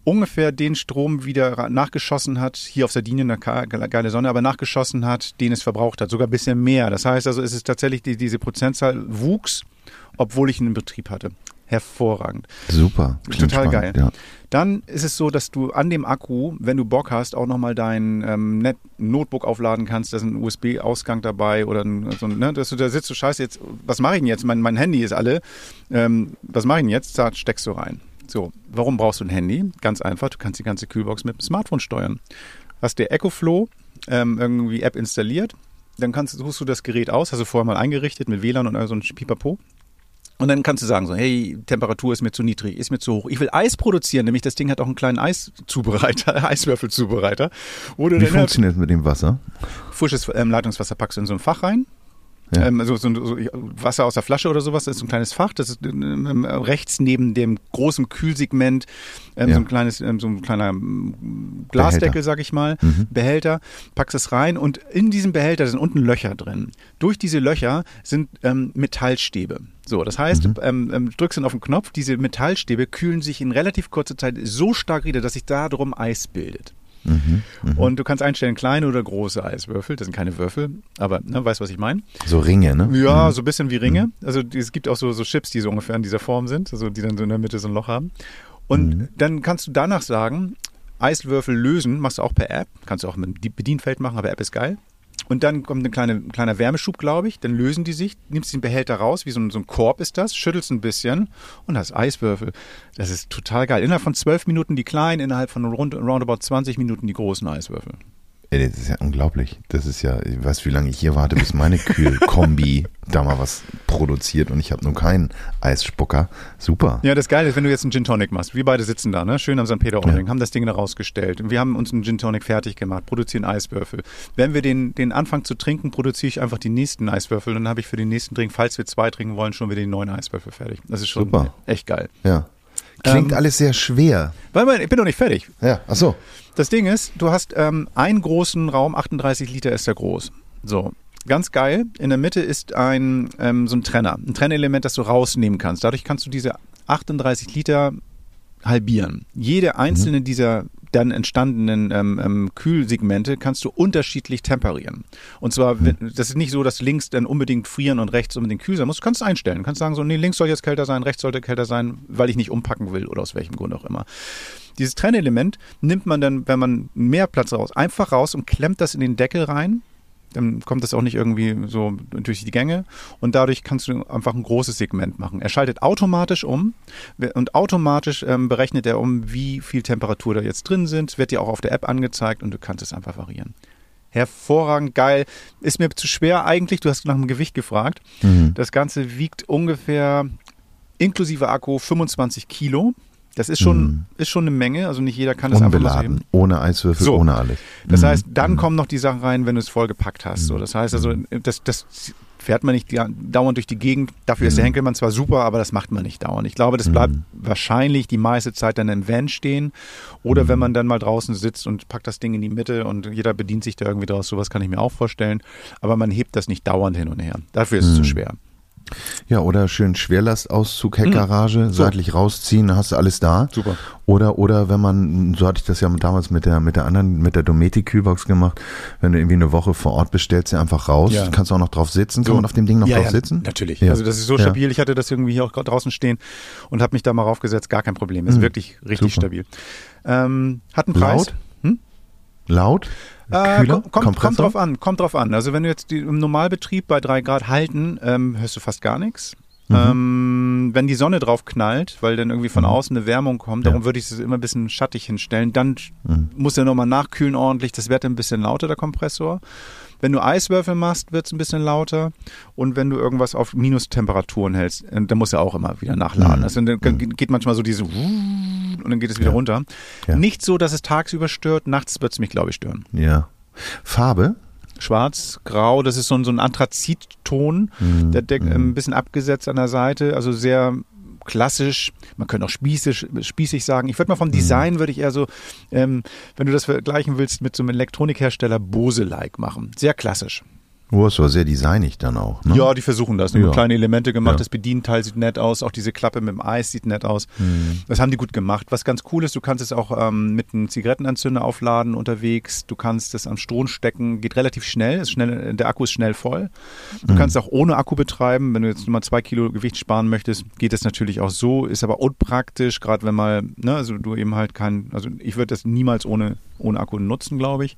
[SPEAKER 2] ungefähr den Strom wieder nachgeschossen hat, hier auf Sardinien eine geile Sonne, aber nachgeschossen hat, den es verbraucht hat, sogar ein bisschen mehr. Das heißt also, es ist tatsächlich die, diese Prozentzahl wuchs obwohl ich in Betrieb hatte. Hervorragend.
[SPEAKER 1] Super.
[SPEAKER 2] Total spannend, geil. Ja. Dann ist es so, dass du an dem Akku, wenn du Bock hast, auch nochmal dein ähm, Net Notebook aufladen kannst. Da ist ein USB-Ausgang dabei oder ein, so, ne, dass du da sitzt, du scheiße jetzt, was mache ich denn jetzt? Mein, mein Handy ist alle. Ähm, was mache ich denn jetzt? Da steckst du rein. So, warum brauchst du ein Handy? Ganz einfach, du kannst die ganze Kühlbox mit dem Smartphone steuern. Hast der EcoFlow ähm, irgendwie App installiert, dann kannst, suchst du das Gerät aus, hast du vorher mal eingerichtet mit WLAN und so ein Pipapo. Und dann kannst du sagen so, hey, Temperatur ist mir zu niedrig, ist mir zu hoch. Ich will Eis produzieren, nämlich das Ding hat auch einen kleinen Eiszubereiter, Eiswürfelzubereiter.
[SPEAKER 1] Wie funktioniert das mit dem Wasser?
[SPEAKER 2] Frisches ähm, Leitungswasser packst du in so ein Fach rein. Ja. Ähm, so, so, so, Wasser aus der Flasche oder sowas, das ist so ein kleines Fach, das ist ähm, rechts neben dem großen Kühlsegment ähm, ja. so ein kleines, ähm, so ein kleiner ähm, Glasdeckel, Behälter. sag ich mal, mhm. Behälter, packst es rein und in diesem Behälter sind unten Löcher drin. Durch diese Löcher sind ähm, Metallstäbe. So, das heißt, mhm. ähm, ähm, drückst dann auf den Knopf, diese Metallstäbe kühlen sich in relativ kurzer Zeit so stark wieder, dass sich da drum Eis bildet. Mhm, mh. Und du kannst einstellen kleine oder große Eiswürfel. Das sind keine Würfel, aber ne, weißt was ich meine?
[SPEAKER 1] So Ringe, ne?
[SPEAKER 2] Ja, mhm. so ein bisschen wie Ringe. Mhm. Also es gibt auch so, so Chips, die so ungefähr in dieser Form sind, also die dann so in der Mitte so ein Loch haben. Und mhm. dann kannst du danach sagen, Eiswürfel lösen, machst du auch per App. Kannst du auch mit dem Bedienfeld machen, aber App ist geil. Und dann kommt ein kleine, kleiner Wärmeschub, glaube ich. Dann lösen die sich, nimmst den Behälter raus, wie so ein, so ein Korb ist das, schüttelst ein bisschen und hast Eiswürfel. Das ist total geil. Innerhalb von zwölf Minuten die kleinen, innerhalb von rund, roundabout 20 Minuten die großen Eiswürfel.
[SPEAKER 1] Ey, das ist ja unglaublich. Das ist ja, ich weiß, wie lange ich hier warte, bis meine Kühlkombi da mal was produziert und ich habe nur keinen Eisspucker. Super.
[SPEAKER 2] Ja, das Geile ist, wenn du jetzt einen Gin Tonic machst. Wir beide sitzen da, ne? schön am St. Peter-Ording, ja. haben das Ding da rausgestellt. Wir haben uns einen Gin Tonic fertig gemacht, produzieren Eiswürfel. Wenn wir den, den Anfang zu trinken, produziere ich einfach die nächsten Eiswürfel und dann habe ich für den nächsten Drink, falls wir zwei trinken wollen, schon wieder die neuen Eiswürfel fertig. Das ist schon Super. echt geil.
[SPEAKER 1] Ja. Klingt ähm, alles sehr schwer.
[SPEAKER 2] Weil ich bin noch nicht fertig.
[SPEAKER 1] Ja, ach so.
[SPEAKER 2] Das Ding ist, du hast ähm, einen großen Raum, 38 Liter ist der groß. So, ganz geil. In der Mitte ist ein ähm, so ein Trenner, ein Trennelement, das du rausnehmen kannst. Dadurch kannst du diese 38 Liter halbieren. Jede einzelne mhm. dieser dann entstandenen ähm, ähm, Kühlsegmente kannst du unterschiedlich temperieren. Und zwar, mhm. das ist nicht so, dass links dann unbedingt frieren und rechts unbedingt kühl sein muss. Du kannst es einstellen. Du kannst sagen, so, nee, links soll jetzt kälter sein, rechts sollte kälter sein, weil ich nicht umpacken will oder aus welchem Grund auch immer. Dieses Trennelement nimmt man dann, wenn man mehr Platz raus, einfach raus und klemmt das in den Deckel rein. Dann kommt das auch nicht irgendwie so durch die Gänge und dadurch kannst du einfach ein großes Segment machen. Er schaltet automatisch um und automatisch ähm, berechnet er um, wie viel Temperatur da jetzt drin sind. Wird dir auch auf der App angezeigt und du kannst es einfach variieren hervorragend geil. Ist mir zu schwer eigentlich. Du hast nach dem Gewicht gefragt. Mhm. Das Ganze wiegt ungefähr inklusive Akku 25 Kilo. Das ist schon, mhm. ist schon eine Menge, also nicht jeder kann das
[SPEAKER 1] einfach mal so Ohne Eiswürfel, so. ohne alles.
[SPEAKER 2] Das mhm. heißt, dann mhm. kommen noch die Sachen rein, wenn du es voll gepackt hast. So, mhm. das heißt also, mhm. das, das fährt man nicht dauernd durch die Gegend. Dafür ist der Henkelmann zwar super, aber das macht man nicht dauernd. Ich glaube, das bleibt wahrscheinlich die meiste Zeit dann im Van stehen. Oder wenn man dann mal draußen sitzt und packt das Ding in die Mitte und jeder bedient sich da irgendwie draus. Sowas kann ich mir auch vorstellen. Aber man hebt das nicht dauernd hin und her. Dafür ist es zu schwer.
[SPEAKER 1] Ja, oder schön Schwerlastauszug, Heckgarage, mhm. so. seitlich rausziehen, hast du alles da.
[SPEAKER 2] Super.
[SPEAKER 1] Oder, oder wenn man, so hatte ich das ja damals mit der, mit der anderen, mit der Dometic Kühlbox gemacht, wenn du irgendwie eine Woche vor Ort bestellst, sie einfach raus, ja. kannst auch noch drauf sitzen, kann so. man auf dem Ding noch ja, drauf ja, sitzen?
[SPEAKER 2] Natürlich. Also das ist so stabil, ich hatte das irgendwie hier auch draußen stehen und habe mich da mal raufgesetzt, gar kein Problem. Ist mhm. wirklich richtig Super. stabil. Ähm, hat einen Preis.
[SPEAKER 1] Laut? Hm? Laut?
[SPEAKER 2] Äh, kommt, kommt, drauf an, kommt drauf an. Also wenn du jetzt die, im Normalbetrieb bei drei Grad halten, ähm, hörst du fast gar nichts. Mhm. Ähm, wenn die Sonne drauf knallt, weil dann irgendwie von mhm. außen eine Wärmung kommt, ja. darum würde ich es immer ein bisschen schattig hinstellen. Dann mhm. muss er nochmal nachkühlen ordentlich. Das wird ein bisschen lauter, der Kompressor. Wenn du Eiswürfel machst, wird es ein bisschen lauter. Und wenn du irgendwas auf Minustemperaturen hältst, äh, dann muss er auch immer wieder nachladen. Mhm. Also dann mhm. geht manchmal so diese und dann geht es wieder ja. runter. Ja. Nicht so, dass es tagsüber stört, nachts wird es mich, glaube ich, stören.
[SPEAKER 1] Ja. Farbe?
[SPEAKER 2] Schwarz, grau, das ist so ein, so ein Anthrazitton, mhm. der Deck, mhm. ein bisschen abgesetzt an der Seite, also sehr klassisch, man könnte auch spießig, spießig sagen. Ich würde mal vom mhm. Design, würde ich eher so, ähm, wenn du das vergleichen willst, mit so einem Elektronikhersteller Bose-like machen. Sehr klassisch.
[SPEAKER 1] Oh, es war sehr designig dann auch. Ne?
[SPEAKER 2] Ja, die versuchen das. Ja. Kleine Elemente gemacht. Ja. Das Bedienteil sieht nett aus. Auch diese Klappe mit dem Eis sieht nett aus. Mhm. Das haben die gut gemacht. Was ganz cool ist, du kannst es auch ähm, mit einem Zigarettenanzünder aufladen unterwegs. Du kannst es am Strom stecken. Geht relativ schnell. Ist schnell der Akku ist schnell voll. Du mhm. kannst auch ohne Akku betreiben. Wenn du jetzt mal zwei Kilo Gewicht sparen möchtest, geht das natürlich auch so. Ist aber unpraktisch, gerade wenn mal, ne, also du eben halt kein, also ich würde das niemals ohne, ohne Akku nutzen, glaube ich.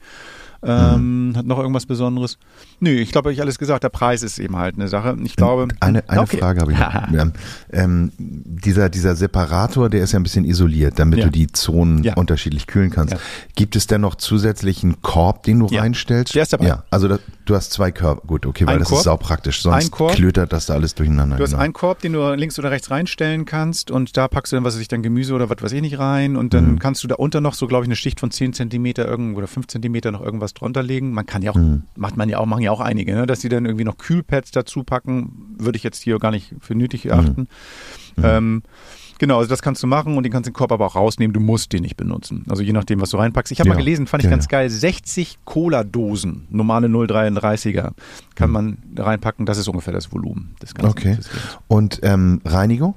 [SPEAKER 2] Ähm, mhm. Hat noch irgendwas Besonderes? Nö, ich glaube, ich alles gesagt. Der Preis ist eben halt eine Sache. Ich glaube.
[SPEAKER 1] Eine, eine okay. Frage habe ich noch. Ja. Ähm, dieser, dieser Separator, der ist ja ein bisschen isoliert, damit ja. du die Zonen ja. unterschiedlich kühlen kannst. Gibt es denn noch zusätzlichen Korb, den du reinstellst?
[SPEAKER 2] Der ist dabei. Ja,
[SPEAKER 1] also das, du hast zwei Körbe. Gut, okay, weil ein das Korb, ist saupraktisch. Sonst klötert das da alles durcheinander.
[SPEAKER 2] Du hast genau. einen Korb, den du links oder rechts reinstellen kannst und da packst du dann, was weiß ich, dann Gemüse oder was weiß ich nicht rein und dann mhm. kannst du da unter noch so, glaube ich, eine Schicht von 10 Zentimeter irgendwo oder 5 Zentimeter noch irgendwas drunter legen. Man kann ja auch, mhm. macht man ja auch, machen ja auch einige, ne? dass die dann irgendwie noch Kühlpads dazu packen, würde ich jetzt hier gar nicht für nötig erachten. Mhm. Ähm, Genau, also das kannst du machen und den kannst du den Korb aber auch rausnehmen. Du musst den nicht benutzen. Also je nachdem, was du reinpackst. Ich habe ja, mal gelesen, fand ich ja, ganz geil, 60 Cola-Dosen, normale 0,33er, kann mhm. man reinpacken. Das ist ungefähr das Volumen des
[SPEAKER 1] Ganzen. Okay. Und ähm, Reinigung?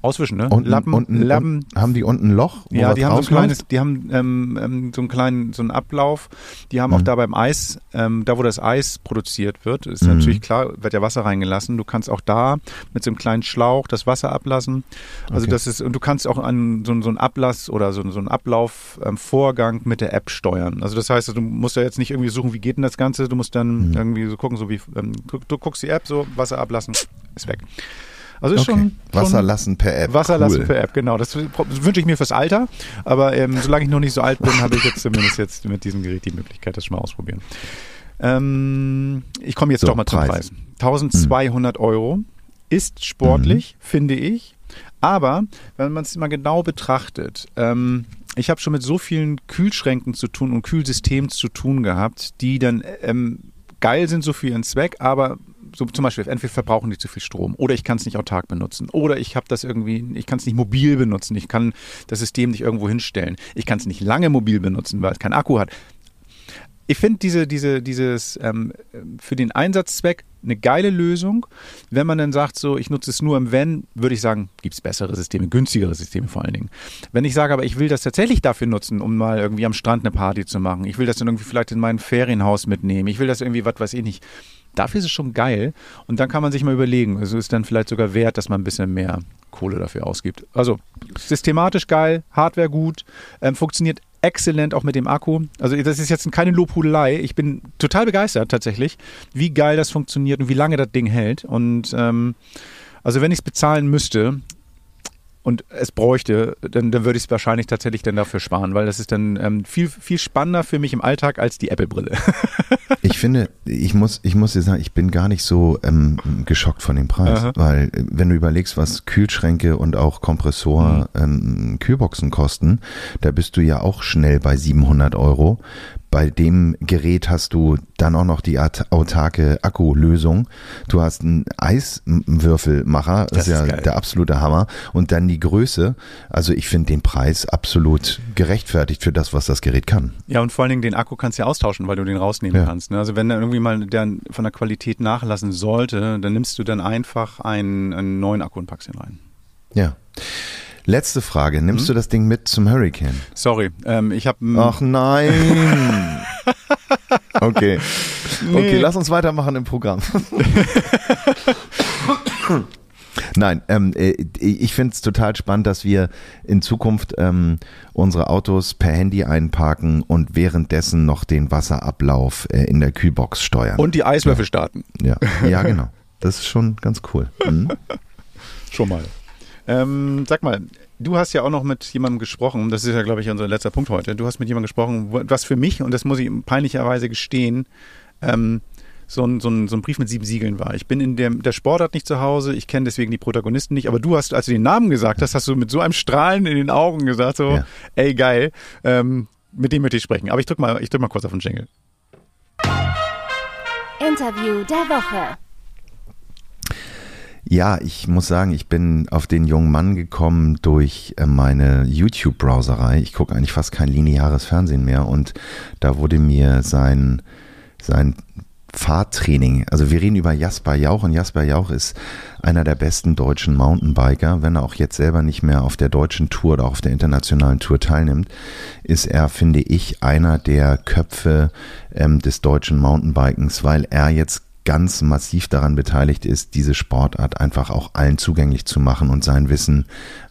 [SPEAKER 2] Auswischen, ne?
[SPEAKER 1] Unten,
[SPEAKER 2] Lappen,
[SPEAKER 1] unten,
[SPEAKER 2] Lappen.
[SPEAKER 1] haben die unten ein Loch?
[SPEAKER 2] Ja, die haben so ein kleines, die haben ähm, ähm, so einen kleinen, so einen Ablauf. Die haben auch
[SPEAKER 1] Mhm.
[SPEAKER 2] da beim Eis, ähm, da wo das Eis produziert wird, ist
[SPEAKER 1] Mhm.
[SPEAKER 2] natürlich klar, wird ja Wasser reingelassen. Du kannst auch da mit so einem kleinen Schlauch das Wasser ablassen. Also
[SPEAKER 1] Okay.
[SPEAKER 2] das ist, und du kannst auch an so, so einen Ablass oder so, so einen Ablaufvorgang ähm, mit der App steuern. Also das heißt, du musst ja jetzt nicht irgendwie suchen, wie geht denn das Ganze. Du musst dann
[SPEAKER 1] Mhm.
[SPEAKER 2] irgendwie so gucken, so wie ähm, du, du guckst die App, so Wasser ablassen, ist weg. Also ist
[SPEAKER 1] Okay.
[SPEAKER 2] schon, schon
[SPEAKER 1] Wasser lassen per App.
[SPEAKER 2] Wasser
[SPEAKER 1] cool.
[SPEAKER 2] lassen per App, genau. Das wünsche ich mir fürs Alter. Aber ähm, solange ich noch nicht so alt bin, habe ich jetzt zumindest jetzt mit diesem Gerät die Möglichkeit, das schon mal ausprobieren. Ähm, ich komme jetzt
[SPEAKER 1] So,
[SPEAKER 2] doch mal zum
[SPEAKER 1] Preis.
[SPEAKER 2] Preis. 1200 Euro ist sportlich, finde ich. Aber wenn man es mal genau betrachtet, ähm, ich habe schon mit so vielen Kühlschränken zu tun und Kühlsystemen zu tun gehabt, die dann ähm, geil sind so für ihren Zweck, aber so zum Beispiel entweder verbrauchen die zu viel Strom oder ich kann es nicht autark benutzen oder ich habe das irgendwie, ich kann es nicht mobil benutzen, ich kann das System nicht irgendwo hinstellen, ich kann es nicht lange mobil benutzen, weil es keinen Akku hat. Ich finde diese, diese, dieses ähm, für den Einsatzzweck eine geile Lösung. Wenn man dann sagt, so, ich nutze es nur im Wenn, würde ich sagen, gibt es bessere Systeme, günstigere Systeme vor allen Dingen. Wenn ich sage, aber ich will das tatsächlich dafür nutzen, um mal irgendwie am Strand eine Party zu machen, ich will das dann irgendwie vielleicht in mein Ferienhaus mitnehmen, ich will das irgendwie, was weiß ich nicht. Dafür ist es schon geil. Und dann kann man sich mal überlegen, also ist dann vielleicht sogar wert, dass man ein bisschen mehr Kohle dafür ausgibt. Also systematisch geil, Hardware gut, ähm, funktioniert exzellent auch mit dem Akku. Also das ist jetzt keine Lobhudelei. Ich bin total begeistert tatsächlich, wie geil das funktioniert und wie lange das Ding hält. Und ähm, also wenn ich es bezahlen müsste und es bräuchte, dann, dann würde ich es wahrscheinlich tatsächlich dann dafür sparen, weil das ist dann ähm, viel, viel spannender für mich im Alltag als die Apple-Brille.
[SPEAKER 1] Ich finde, ich muss, ich muss dir sagen, ich bin gar nicht so ähm, geschockt von dem Preis,
[SPEAKER 2] Aha.
[SPEAKER 1] weil äh, wenn du überlegst, was Kühlschränke und auch Kompressor, ähm, Kühlboxen kosten, da bist du ja auch schnell bei 700 Euro. Bei dem Gerät hast du dann auch noch die aut- autarke Akkulösung. Du hast einen Eiswürfelmacher, das,
[SPEAKER 2] Das
[SPEAKER 1] ist ja
[SPEAKER 2] geil.
[SPEAKER 1] der absolute Hammer. Und dann die Größe. Also ich finde den Preis absolut gerechtfertigt für das, was das Gerät kann.
[SPEAKER 2] Ja, und vor allen Dingen den Akku kannst du ja austauschen, weil du den rausnehmen
[SPEAKER 1] Ja.
[SPEAKER 2] kannst. Ne? Also wenn er irgendwie mal der von der Qualität nachlassen sollte, dann nimmst du dann einfach einen, einen neuen Akku und packst ihn rein.
[SPEAKER 1] Ja. Letzte Frage. Nimmst
[SPEAKER 2] Hm?
[SPEAKER 1] du das Ding mit zum Hurricane?
[SPEAKER 2] Sorry, ähm, ich habe
[SPEAKER 1] Ach nein. Okay. Okay, lass uns weitermachen im Programm. Nein, ähm, äh, ich finde es total spannend, dass wir in Zukunft ähm, unsere Autos per Handy einparken und währenddessen noch den Wasserablauf äh, in der Kühlbox steuern.
[SPEAKER 2] und die Eiswürfel starten.
[SPEAKER 1] ja, ja, genau. Das ist schon ganz cool. Mhm.
[SPEAKER 2] Schon mal. Ähm, sag mal, du hast ja auch noch mit jemandem gesprochen, das ist ja, glaube ich, unser letzter Punkt heute. Du hast mit jemandem gesprochen, was für mich, und das muss ich peinlicherweise gestehen, ähm, so ein, so, ein, so ein Brief mit sieben Siegeln war. Ich bin in der, der Sportart nicht zu Hause, ich kenne deswegen die Protagonisten nicht, aber du hast, als du den Namen gesagt hast, hast du mit so einem Strahlen in den Augen gesagt, so,
[SPEAKER 1] Ja.
[SPEAKER 2] ey geil, ähm, mit dem möchte ich sprechen. Aber ich drück mal, ich drück mal kurz auf den Jingle.
[SPEAKER 3] Interview der Woche.
[SPEAKER 1] Ja, ich muss sagen, ich bin auf den jungen Mann gekommen durch äh, meine YouTube-Browserei. Ich gucke eigentlich fast kein lineares Fernsehen mehr und da wurde mir sein, sein Fahrtraining, also wir reden über Jasper Jauch und Jasper Jauch ist einer der besten deutschen Mountainbiker, wenn er auch jetzt selber nicht mehr auf der deutschen Tour oder auf der internationalen Tour teilnimmt, ist er, finde ich, einer der Köpfe ähm, des deutschen Mountainbikens, weil er jetzt ganz massiv daran beteiligt ist, diese Sportart einfach auch allen zugänglich zu machen und sein Wissen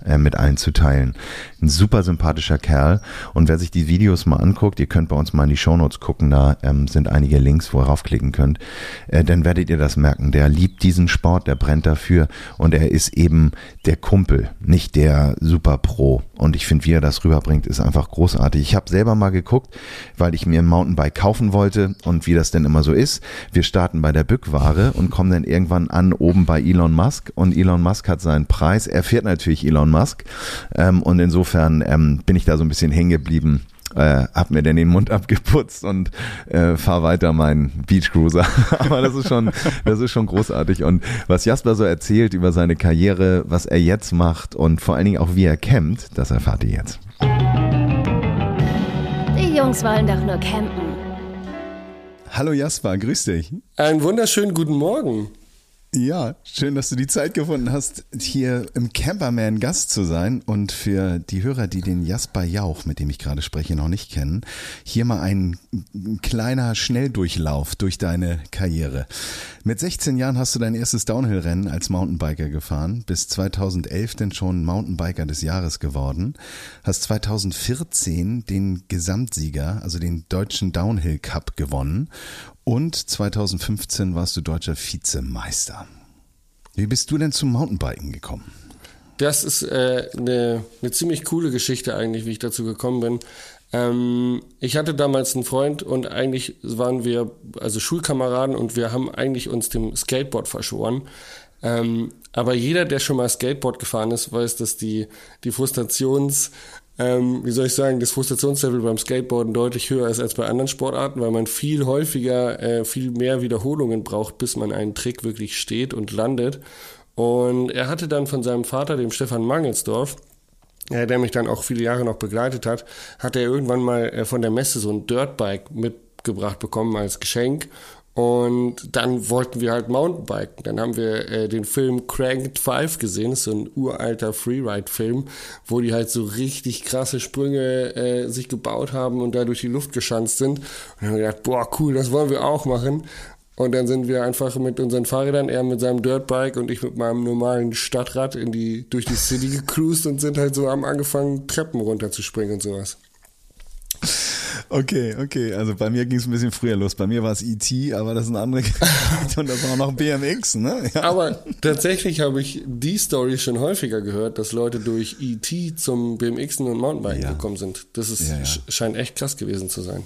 [SPEAKER 1] äh, mit allen zu teilen. Ein super sympathischer Kerl und wer sich die Videos mal anguckt, ihr könnt bei uns mal in die Shownotes gucken, da ähm, sind einige Links, wo ihr raufklicken könnt, äh, dann werdet ihr das merken. Der liebt diesen Sport, der brennt dafür und er ist eben der Kumpel, nicht der Super Pro. Und ich finde, wie er das rüberbringt, ist einfach großartig. Ich habe selber mal geguckt, weil ich mir ein Mountainbike kaufen wollte und wie das denn immer so ist. Wir starten bei der Bückware und kommen dann irgendwann an oben bei Elon Musk und Elon Musk hat seinen Preis. Er fährt natürlich Elon Musk ähm, und insofern ähm, bin ich da so ein bisschen hängen geblieben. Äh, hab mir dann den Mund abgeputzt und äh, fahr weiter meinen Beachcruiser. Aber das ist schon, das ist schon großartig. Und was Jasper so erzählt über seine Karriere, was er jetzt macht und vor allen Dingen auch wie er campt, das erfahrt ihr jetzt.
[SPEAKER 3] Die Jungs wollen doch nur campen.
[SPEAKER 4] Hallo Jasper, grüß dich.
[SPEAKER 5] Einen wunderschönen guten Morgen.
[SPEAKER 1] Ja, schön, dass du die Zeit gefunden hast, hier im Camperman Gast zu sein und für die Hörer, die den Jasper Jauch, mit dem ich gerade spreche, noch nicht kennen, hier mal ein kleiner Schnelldurchlauf durch deine Karriere. Mit 16 Jahren hast du dein erstes Downhill-Rennen als Mountainbiker gefahren, bis 2011 denn schon Mountainbiker des Jahres geworden, hast 2014 den Gesamtsieger, also den deutschen Downhill Cup gewonnen und 2015 warst du deutscher Vizemeister. Wie bist du denn zum Mountainbiken gekommen?
[SPEAKER 4] Das ist äh, eine, eine ziemlich coole Geschichte eigentlich, wie ich dazu gekommen bin. Ähm, ich hatte damals einen Freund und eigentlich waren wir also Schulkameraden und wir haben eigentlich uns dem Skateboard verschworen. Ähm, aber jeder, der schon mal Skateboard gefahren ist, weiß, dass die, die Frustrations- ähm, wie soll ich sagen, das Frustrationslevel beim Skateboarden deutlich höher ist als bei anderen Sportarten, weil man viel häufiger, äh, viel mehr Wiederholungen braucht, bis man einen Trick wirklich steht und landet. Und er hatte dann von seinem Vater, dem Stefan Mangelsdorf, äh, der mich dann auch viele Jahre noch begleitet hat, hat er irgendwann mal äh, von der Messe so ein Dirtbike mitgebracht bekommen als Geschenk und dann wollten wir halt Mountainbiken. Dann haben wir äh, den Film Cranked 5 gesehen. Das ist so ein uralter Freeride-Film, wo die halt so richtig krasse Sprünge äh, sich gebaut haben und da durch die Luft geschanzt sind. Und dann haben wir gedacht, boah, cool, das wollen wir auch machen. Und dann sind wir einfach mit unseren Fahrrädern, er mit seinem Dirtbike und ich mit meinem normalen Stadtrad in die, durch die City gecruised und sind halt so am angefangen, Treppen runterzuspringen und sowas.
[SPEAKER 1] Okay, okay. Also bei mir ging es ein bisschen früher los. Bei mir war es ET, aber das ist ein anderer und das war auch noch BMX, ne?
[SPEAKER 4] Ja. Aber tatsächlich habe ich die Story schon häufiger gehört, dass Leute durch ET zum BMXen und Mountainbiken ja. gekommen sind. Das ist, ja, scheint echt krass gewesen zu sein.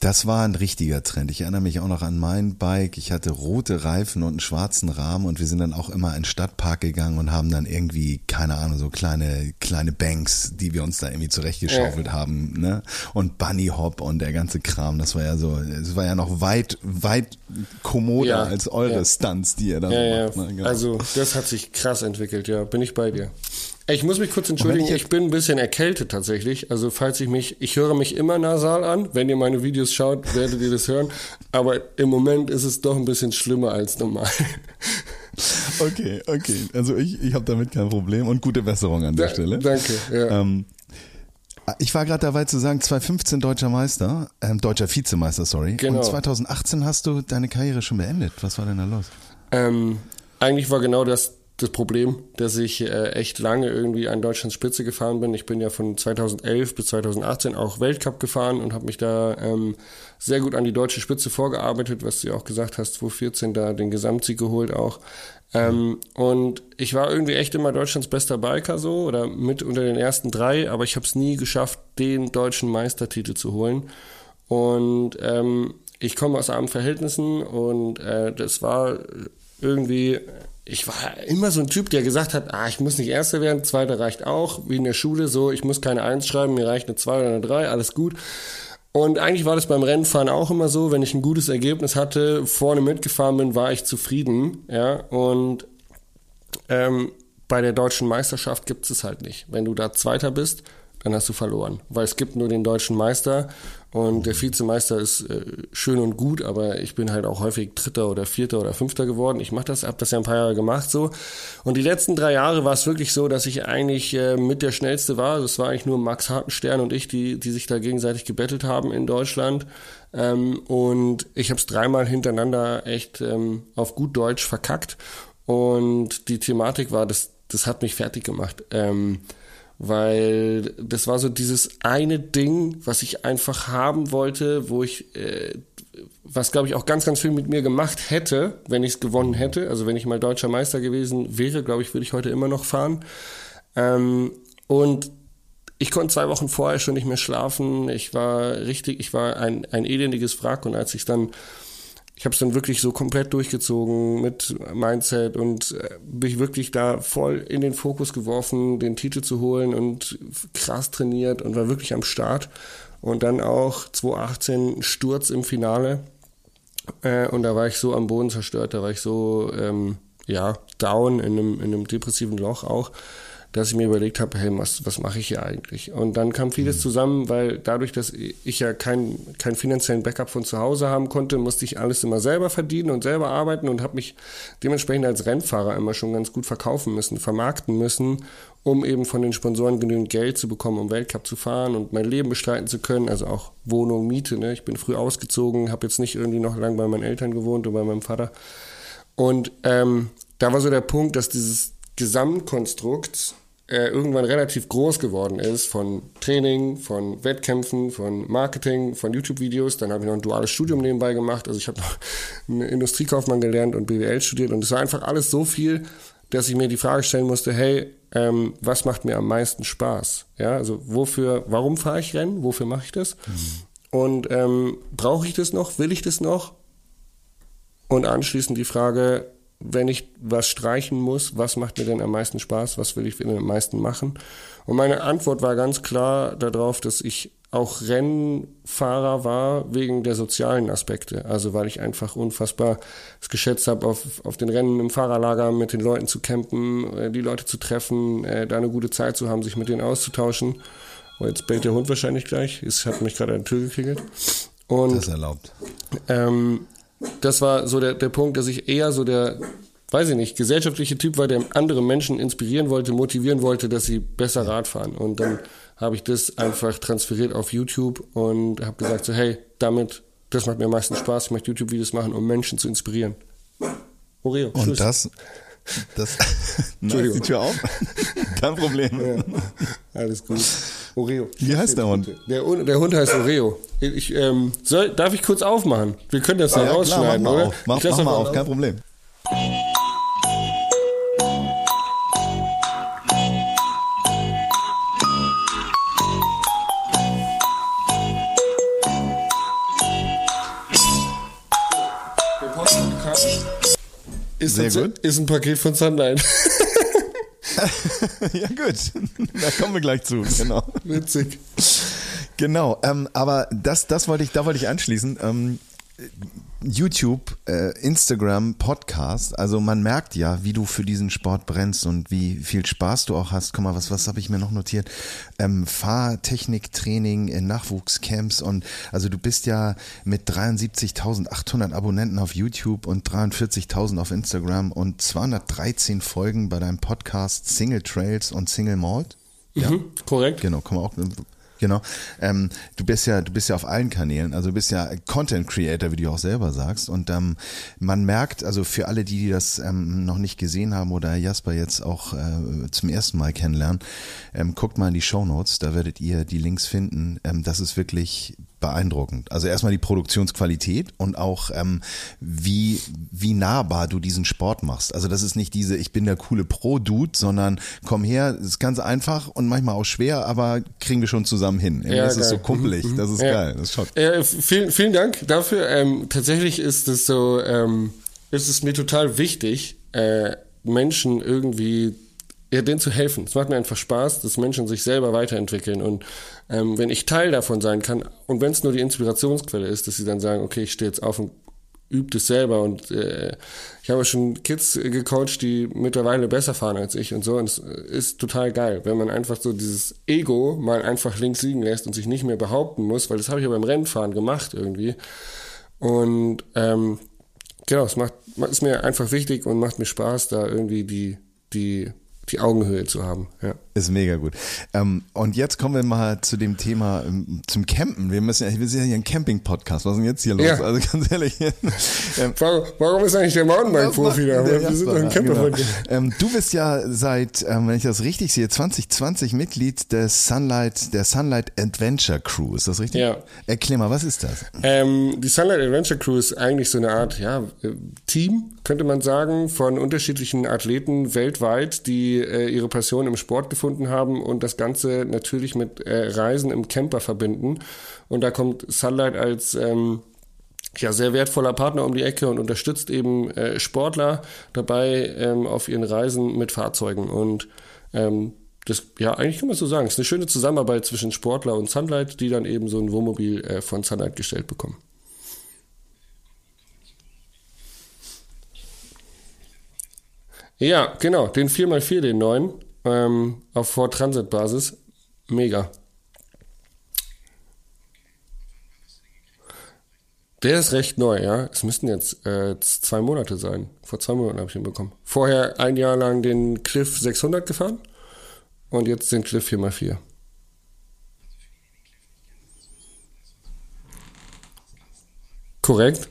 [SPEAKER 1] Das war ein richtiger Trend. Ich erinnere mich auch noch an mein Bike. Ich hatte rote Reifen und einen schwarzen Rahmen und wir sind dann auch immer in den Stadtpark gegangen und haben dann irgendwie, keine Ahnung, so kleine, kleine Banks, die wir uns da irgendwie zurechtgeschaufelt ja. haben, ne? Und Bunny Hop und der ganze Kram. Das war ja so, es war ja noch weit, weit kommoder ja, als eure ja. Stunts, die ihr da
[SPEAKER 4] ja, macht. Ne? Genau. Also, das hat sich krass entwickelt, ja. Bin ich bei dir. Ich muss mich kurz entschuldigen, ich, ich, bin ein bisschen erkältet tatsächlich. Also falls ich mich, ich höre mich immer nasal an. Wenn ihr meine Videos schaut, werdet ihr das hören. Aber im Moment ist es doch ein bisschen schlimmer als normal.
[SPEAKER 1] Okay, okay. Also ich, ich habe damit kein Problem und gute Besserung an der da, Stelle.
[SPEAKER 4] Danke. Ja. Ähm,
[SPEAKER 1] ich war gerade dabei zu sagen, 2015 deutscher Meister, ähm, deutscher Vizemeister, sorry. Genau. Und 2018 hast du deine Karriere schon beendet. Was war denn da los?
[SPEAKER 4] Ähm, eigentlich war genau das das Problem, dass ich äh, echt lange irgendwie an Deutschlands Spitze gefahren bin. Ich bin ja von 2011 bis 2018 auch Weltcup gefahren und habe mich da ähm, sehr gut an die deutsche Spitze vorgearbeitet, was du auch gesagt hast, 2014 da den Gesamtsieg geholt auch. Ähm, und ich war irgendwie echt immer Deutschlands bester Biker so oder mit unter den ersten drei, aber ich habe es nie geschafft, den deutschen Meistertitel zu holen. Und ähm, ich komme aus armen Verhältnissen und äh, das war irgendwie ich war immer so ein Typ, der gesagt hat, ah, ich muss nicht Erster werden, Zweiter reicht auch, wie in der Schule, so, ich muss keine Eins schreiben, mir reicht eine Zwei oder eine Drei, alles gut. Und eigentlich war das beim Rennfahren auch immer so, wenn ich ein gutes Ergebnis hatte, vorne mitgefahren bin, war ich zufrieden, ja, und ähm, bei der deutschen Meisterschaft gibt es halt nicht. Wenn du da Zweiter bist, dann hast du verloren. Weil es gibt nur den deutschen Meister und der Vizemeister ist äh, schön und gut, aber ich bin halt auch häufig Dritter oder Vierter oder Fünfter geworden. Ich mache das, habe das ja ein paar Jahre gemacht so. Und die letzten drei Jahre war es wirklich so, dass ich eigentlich äh, mit der Schnellste war. Das war eigentlich nur Max Hartenstern und ich, die, die sich da gegenseitig gebettelt haben in Deutschland. Ähm, und ich habe es dreimal hintereinander echt ähm, auf gut Deutsch verkackt. Und die Thematik war, das, das hat mich fertig gemacht. Ähm, weil das war so dieses eine Ding, was ich einfach haben wollte, wo ich, äh, was glaube ich auch ganz, ganz viel mit mir gemacht hätte, wenn ich es gewonnen hätte. Also wenn ich mal deutscher Meister gewesen wäre, glaube ich, würde ich heute immer noch fahren. Ähm, und ich konnte zwei Wochen vorher schon nicht mehr schlafen. Ich war richtig, ich war ein, ein elendiges Wrack und als ich dann ich habe es dann wirklich so komplett durchgezogen mit Mindset und äh, mich wirklich da voll in den Fokus geworfen, den Titel zu holen und krass trainiert und war wirklich am Start. Und dann auch 2018 Sturz im Finale. Äh, und da war ich so am Boden zerstört, da war ich so, ähm, ja, down in einem, in einem depressiven Loch auch, dass ich mir überlegt habe, hey, was, was mache ich hier eigentlich? Und dann kam vieles mhm. zusammen, weil dadurch, dass ich ja keinen kein finanziellen Backup von zu Hause haben konnte, musste ich alles immer selber verdienen und selber arbeiten und habe mich dementsprechend als Rennfahrer immer schon ganz gut verkaufen müssen, vermarkten müssen, um eben von den Sponsoren genügend Geld zu bekommen, um Weltcup zu fahren und mein Leben bestreiten zu können, also auch Wohnung, Miete. Ne? Ich bin früh ausgezogen, habe jetzt nicht irgendwie noch lang bei meinen Eltern gewohnt oder bei meinem Vater. Und ähm, da war so der Punkt, dass dieses Gesamtkonstrukt äh, irgendwann relativ groß geworden ist von Training, von Wettkämpfen, von Marketing, von YouTube-Videos. Dann habe ich noch ein duales Studium nebenbei gemacht. Also ich habe noch einen Industriekaufmann gelernt und BWL studiert und es war einfach alles so viel, dass ich mir die Frage stellen musste, hey, ähm, was macht mir am meisten Spaß? Ja, also wofür, warum fahre ich Rennen? Wofür mache ich das? Mhm. Und ähm, brauche ich das noch? Will ich das noch? Und anschließend die Frage, wenn ich was streichen muss, was macht mir denn am meisten Spaß, was will ich denn am meisten machen? Und meine Antwort war ganz klar darauf, dass ich auch Rennfahrer war wegen der sozialen Aspekte. Also weil ich einfach unfassbar es geschätzt habe, auf, auf den Rennen im Fahrerlager mit den Leuten zu campen, äh, die Leute zu treffen, äh, da eine gute Zeit zu haben, sich mit denen auszutauschen. Oh, jetzt bellt der Hund wahrscheinlich gleich. Es hat mich gerade an die Tür geklingelt.
[SPEAKER 1] Und, das ist erlaubt.
[SPEAKER 4] Ähm, das war so der, der Punkt, dass ich eher so der, weiß ich nicht, gesellschaftliche Typ war, der andere Menschen inspirieren wollte, motivieren wollte, dass sie besser Rad fahren. Und dann habe ich das einfach transferiert auf YouTube und habe gesagt so, hey, damit, das macht mir am meisten Spaß, ich möchte YouTube-Videos machen, um Menschen zu inspirieren.
[SPEAKER 1] Oreo, Und das, das, Entschuldigung. die Tür auf? Kein Problem. Ja,
[SPEAKER 4] alles gut. Oreo.
[SPEAKER 1] Wie heißt der Hund?
[SPEAKER 4] Der, der Hund heißt Oreo. Ich, ähm, soll, darf ich kurz aufmachen? Wir können das ja, ja rausschneiden, klar, mach
[SPEAKER 1] oder?
[SPEAKER 4] Auf.
[SPEAKER 1] Mach, mach mal auf, kein Problem.
[SPEAKER 4] Ist, Sehr gut. ist ein Paket von Sunlight.
[SPEAKER 1] ja, gut. Da kommen wir gleich zu. Genau.
[SPEAKER 4] Witzig.
[SPEAKER 1] Genau, ähm, aber das, das wollte ich, da wollte ich anschließen. Ähm, YouTube, äh, Instagram, Podcast. Also man merkt ja, wie du für diesen Sport brennst und wie viel Spaß du auch hast. Guck mal, was, was habe ich mir noch notiert? Ähm, Fahrtechniktraining in Nachwuchscamps und also du bist ja mit 73.800 Abonnenten auf YouTube und 43.000 auf Instagram und 213 Folgen bei deinem Podcast Single Trails und Single Malt.
[SPEAKER 4] Ja, mhm, korrekt.
[SPEAKER 1] Genau, man auch Genau. Ähm, du bist ja, du bist ja auf allen Kanälen, also du bist ja Content Creator, wie du auch selber sagst. Und ähm, man merkt, also für alle, die, die das ähm, noch nicht gesehen haben oder Jasper jetzt auch äh, zum ersten Mal kennenlernen, ähm, guckt mal in die Show Notes, da werdet ihr die Links finden. Ähm, das ist wirklich beeindruckend. Also erstmal die Produktionsqualität und auch ähm, wie, wie nahbar du diesen Sport machst. Also das ist nicht diese, ich bin der coole Pro-Dude, sondern komm her, ist ganz einfach und manchmal auch schwer, aber kriegen wir schon zusammen hin. Ja, das geil. ist so kumpelig, mhm. das ist ja. geil, das ist
[SPEAKER 4] Ja, vielen, vielen Dank dafür. Ähm, tatsächlich ist es so, ähm, ist es mir total wichtig, äh, Menschen irgendwie ja, denen zu helfen. Es macht mir einfach Spaß, dass Menschen sich selber weiterentwickeln. Und ähm, wenn ich Teil davon sein kann, und wenn es nur die Inspirationsquelle ist, dass sie dann sagen, okay, ich stehe jetzt auf und übe das selber. Und äh, ich habe schon Kids gecoacht, die mittlerweile besser fahren als ich und so. Und es ist total geil, wenn man einfach so dieses Ego mal einfach links liegen lässt und sich nicht mehr behaupten muss, weil das habe ich ja beim Rennfahren gemacht irgendwie. Und ähm, genau, es macht, ist mir einfach wichtig und macht mir Spaß, da irgendwie die, die die Augenhöhe zu haben. Ja.
[SPEAKER 1] Ist mega gut. Ähm, und jetzt kommen wir mal zu dem Thema, ähm, zum Campen. Wir müssen, wir sind ja hier ein Camping-Podcast. Was ist denn jetzt hier los? Ja. Also ganz ehrlich.
[SPEAKER 4] ähm, warum, warum, ist eigentlich der Mountainbike-Profi da? Wir Jasper, sind doch ein Camper. Genau.
[SPEAKER 1] Ähm, du bist ja seit, ähm, wenn ich das richtig sehe, 2020 Mitglied des Sunlight, der Sunlight Adventure Crew. Ist das richtig?
[SPEAKER 4] Ja.
[SPEAKER 1] Erklär mal, was ist das?
[SPEAKER 4] Die Sunlight Adventure Crew ist eigentlich so eine Art, ja, Team, könnte man sagen, von unterschiedlichen Athleten weltweit, die äh, ihre Passion im Sport gefunden haben und das Ganze natürlich mit äh, Reisen im Camper verbinden. Und da kommt Sunlight als ähm, ja, sehr wertvoller Partner um die Ecke und unterstützt eben äh, Sportler dabei ähm, auf ihren Reisen mit Fahrzeugen. Und ähm, das, ja, eigentlich kann man so sagen, es ist eine schöne Zusammenarbeit zwischen Sportler und Sunlight, die dann eben so ein Wohnmobil äh, von Sunlight gestellt bekommen. Ja, genau, den 4x4, den neuen. Ähm, auf Ford Transit Basis. Mega. Der ist recht neu, ja. Es müssten jetzt äh, zwei Monate sein. Vor zwei Monaten habe ich ihn bekommen. Vorher ein Jahr lang den Cliff 600 gefahren und jetzt den Cliff 4x4. Korrekt.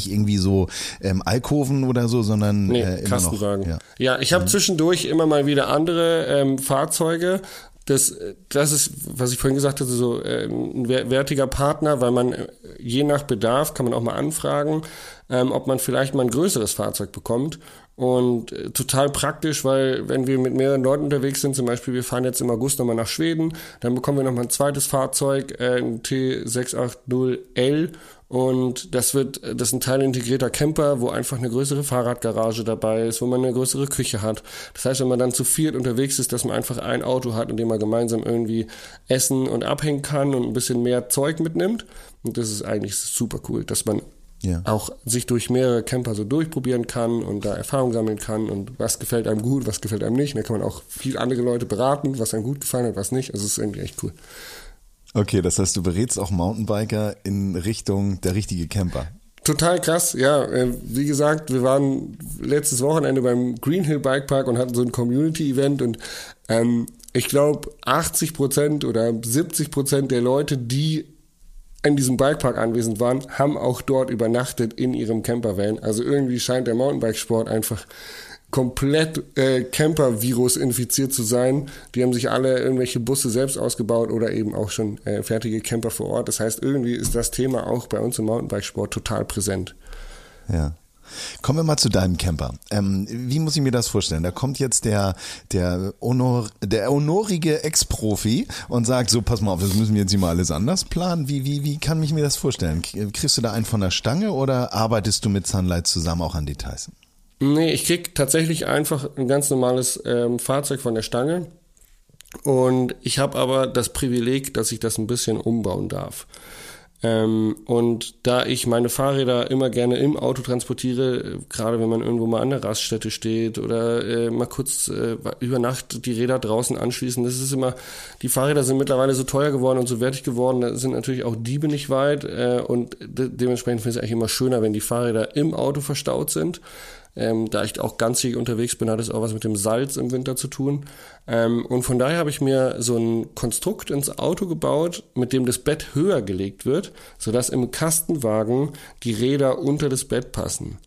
[SPEAKER 1] Nicht irgendwie so ähm, Alkoven oder so, sondern
[SPEAKER 4] Nee,
[SPEAKER 1] äh,
[SPEAKER 4] Kastenwagen.
[SPEAKER 1] noch. Ja.
[SPEAKER 4] Ja, ich habe zwischendurch immer mal wieder andere ähm, Fahrzeuge. Das, das ist, was ich vorhin gesagt hatte, so äh, ein wer- wertiger Partner, weil man äh, je nach Bedarf kann man auch mal anfragen, ähm, ob man vielleicht mal ein größeres Fahrzeug bekommt. Und äh, total praktisch, weil wenn wir mit mehreren Leuten unterwegs sind, zum Beispiel wir fahren jetzt im August nochmal nach Schweden, dann bekommen wir nochmal ein zweites Fahrzeug, äh, ein T680L und das wird, das ist ein teilintegrierter Camper, wo einfach eine größere Fahrradgarage dabei ist, wo man eine größere Küche hat. Das heißt, wenn man dann zu viert unterwegs ist, dass man einfach ein Auto hat, in dem man gemeinsam irgendwie essen und abhängen kann und ein bisschen mehr Zeug mitnimmt. Und das ist eigentlich super cool, dass man
[SPEAKER 1] Ja.
[SPEAKER 4] auch sich durch mehrere Camper so durchprobieren kann und da Erfahrung sammeln kann und was gefällt einem gut, was gefällt einem nicht. Und da kann man auch viel andere Leute beraten, was einem gut gefallen hat, was nicht. Also es ist irgendwie echt cool.
[SPEAKER 1] Okay, das heißt, du berätst auch Mountainbiker in Richtung der richtige Camper.
[SPEAKER 4] Total krass, ja. Äh, Wie gesagt, wir waren letztes Wochenende beim Green Hill Bike Park und hatten so ein Community-Event und ähm, ich glaube 80 Prozent oder 70 Prozent der Leute, die in diesem Bikepark anwesend waren, haben auch dort übernachtet in ihrem Campervan. Also irgendwie scheint der Mountainbikesport einfach komplett äh, Camper-Virus infiziert zu sein. Die haben sich alle irgendwelche Busse selbst ausgebaut oder eben auch schon äh, fertige Camper vor Ort. Das heißt, irgendwie ist das Thema auch bei uns im Mountainbikesport total präsent.
[SPEAKER 1] Ja. Kommen wir mal zu deinem Camper. Ähm, wie muss ich mir das vorstellen? Da kommt jetzt der, der, Honor, der honorige Ex-Profi und sagt, so, pass mal auf, das müssen wir jetzt hier mal alles anders planen. Wie, wie, wie kann ich mir das vorstellen? Kriegst du da einen von der Stange oder arbeitest du mit Sunlight zusammen auch an Details?
[SPEAKER 4] Nee, ich krieg tatsächlich einfach ein ganz normales ähm, Fahrzeug von der Stange. Und ich habe aber das Privileg, dass ich das ein bisschen umbauen darf. Ähm, und da ich meine Fahrräder immer gerne im Auto transportiere, gerade wenn man irgendwo mal an der Raststätte steht oder äh, mal kurz äh, über Nacht die Räder draußen anschließen, das ist immer, die Fahrräder sind mittlerweile so teuer geworden und so wertig geworden, da sind natürlich auch Diebe nicht weit äh, und de dementsprechend finde ich es eigentlich immer schöner, wenn die Fahrräder im Auto verstaut sind. Ähm, da ich auch ganzjährig unterwegs bin, hat es auch was mit dem Salz im Winter zu tun. Ähm, und von daher habe ich mir so ein Konstrukt ins Auto gebaut, mit dem das Bett höher gelegt wird, sodass im Kastenwagen die Räder unter das Bett passen.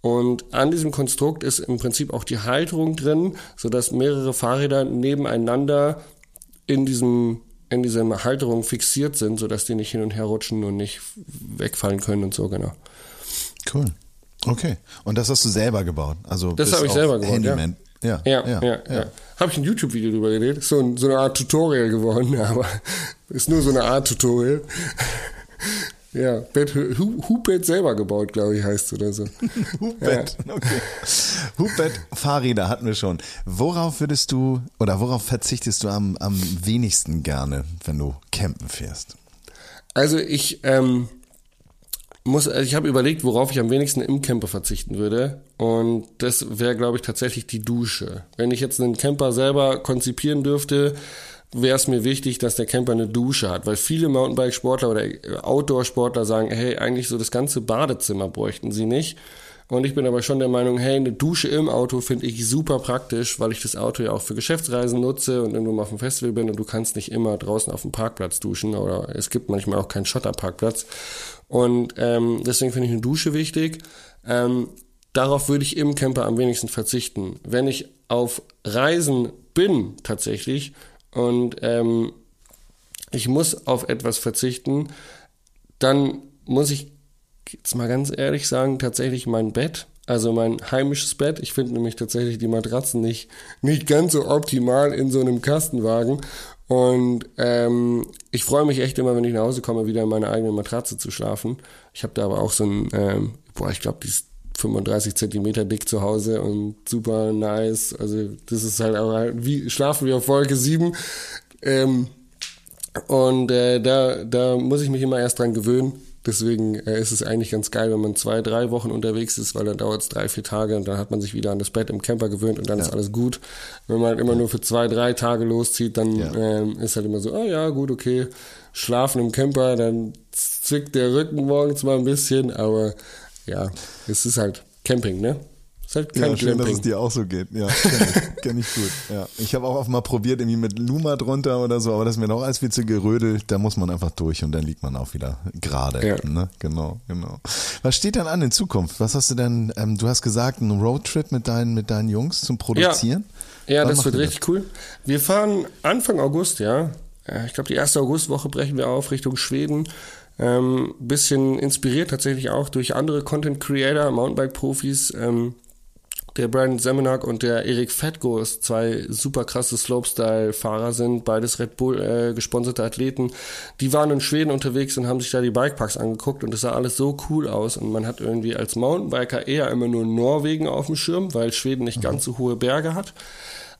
[SPEAKER 4] Und an diesem Konstrukt ist im Prinzip auch die Halterung drin, sodass mehrere Fahrräder nebeneinander in diesem in dieser Halterung fixiert sind, sodass die nicht hin und her rutschen und nicht wegfallen können und so, genau.
[SPEAKER 1] Cool. Okay. Und das hast du selber gebaut? Also
[SPEAKER 4] Das habe ich selber gebaut,
[SPEAKER 1] Handyman. Ja.
[SPEAKER 4] Ja, ja, ja. ja. Habe ich ein YouTube-Video drüber gedreht. Ist so, ein, so eine Art Tutorial geworden, aber ist nur so eine Art Tutorial. Ja, Bett, Hu- Hubett selber gebaut, glaube ich, heißt oder so.
[SPEAKER 1] Hubbett, okay. Hubbett, Fahrräder hatten wir schon. Worauf würdest du oder worauf verzichtest du am, am wenigsten gerne, wenn du campen fährst?
[SPEAKER 4] Also ich ähm, muss, also ich habe überlegt, worauf ich am wenigsten im Camper verzichten würde. Und das wäre, glaube ich, tatsächlich die Dusche. Wenn ich jetzt einen Camper selber konzipieren dürfte, wäre es mir wichtig, dass der Camper eine Dusche hat, weil viele Mountainbike-Sportler oder Outdoor-Sportler sagen, hey, eigentlich so das ganze Badezimmer bräuchten sie nicht. Und ich bin aber schon der Meinung, hey, eine Dusche im Auto finde ich super praktisch, weil ich das Auto ja auch für Geschäftsreisen nutze und irgendwo mal auf dem Festival bin und du kannst nicht immer draußen auf dem Parkplatz duschen oder es gibt manchmal auch keinen Schotterparkplatz. Und ähm, deswegen finde ich eine Dusche wichtig. Ähm, darauf würde ich im Camper am wenigsten verzichten. Wenn ich auf Reisen bin tatsächlich und ähm, ich muss auf etwas verzichten, dann muss ich jetzt mal ganz ehrlich sagen, tatsächlich mein Bett, also mein heimisches Bett. Ich finde nämlich tatsächlich die Matratzen nicht, nicht ganz so optimal in so einem Kastenwagen. Und ähm, ich freue mich echt immer, wenn ich nach Hause komme, wieder in meiner eigenen Matratze zu schlafen. Ich habe da aber auch so ein, ähm, boah, ich glaube, die ist 35 Zentimeter dick zu Hause und super nice. Also das ist halt auch halt wie schlafen wir auf Wolke 7. Ähm, und äh, da, da muss ich mich immer erst dran gewöhnen. Deswegen äh, ist es eigentlich ganz geil, wenn man zwei, drei Wochen unterwegs ist, weil dann dauert es drei, vier Tage und dann hat man sich wieder an das Bett im Camper gewöhnt und dann ja. ist alles gut. Wenn man halt immer nur für zwei, drei Tage loszieht, dann ja. ähm, ist halt immer so, ah oh ja, gut, okay, schlafen im Camper, dann zwickt der Rücken morgens mal ein bisschen, aber ja, es ist halt Camping, ne?
[SPEAKER 5] Ist halt kein ja, schön, Glamping. dass es dir auch so geht. Ja, kenne ich, kenn ich gut. Ja. Ich habe auch oft mal probiert, irgendwie mit Luma drunter oder so, aber das ist mir noch als viel zu gerödelt. Da muss man einfach durch und dann liegt man auch wieder gerade. Ja. Ne? Genau, genau. Was steht dann an in Zukunft? Was hast du denn, ähm, du hast gesagt, ein Roadtrip mit deinen, mit deinen Jungs zum Produzieren?
[SPEAKER 4] Ja, ja das wird richtig das? cool. Wir fahren Anfang August, ja. Ich glaube, die erste Augustwoche brechen wir auf Richtung Schweden. Ähm, bisschen inspiriert tatsächlich auch durch andere Content Creator, Mountainbike-Profis. Ähm, der Brandon Semenak und der Erik Fettgos, zwei super krasse Slopestyle-Fahrer sind, beides Red Bull äh, gesponserte Athleten. Die waren in Schweden unterwegs und haben sich da die Bikeparks angeguckt und es sah alles so cool aus und man hat irgendwie als Mountainbiker eher immer nur Norwegen auf dem Schirm, weil Schweden nicht ganz so hohe Berge hat.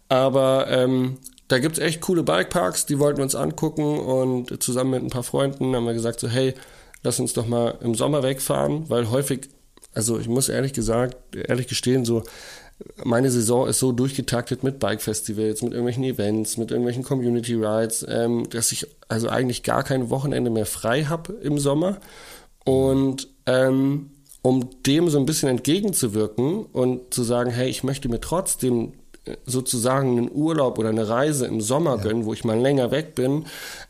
[SPEAKER 4] Aber ähm, da gibt's echt coole Bikeparks, die wollten wir uns angucken und zusammen mit ein paar Freunden haben wir gesagt so, hey, lass uns doch mal im Sommer wegfahren, weil häufig also ich muss ehrlich gesagt, ehrlich gestehen, so meine Saison ist so durchgetaktet mit Bike-Festivals, mit irgendwelchen Events, mit irgendwelchen Community Rides, ähm, dass ich also eigentlich gar kein Wochenende mehr frei habe im Sommer. Und ähm, um dem so ein bisschen entgegenzuwirken und zu sagen, hey, ich möchte mir trotzdem äh, sozusagen einen Urlaub oder eine Reise im Sommer ja. gönnen, wo ich mal länger weg bin,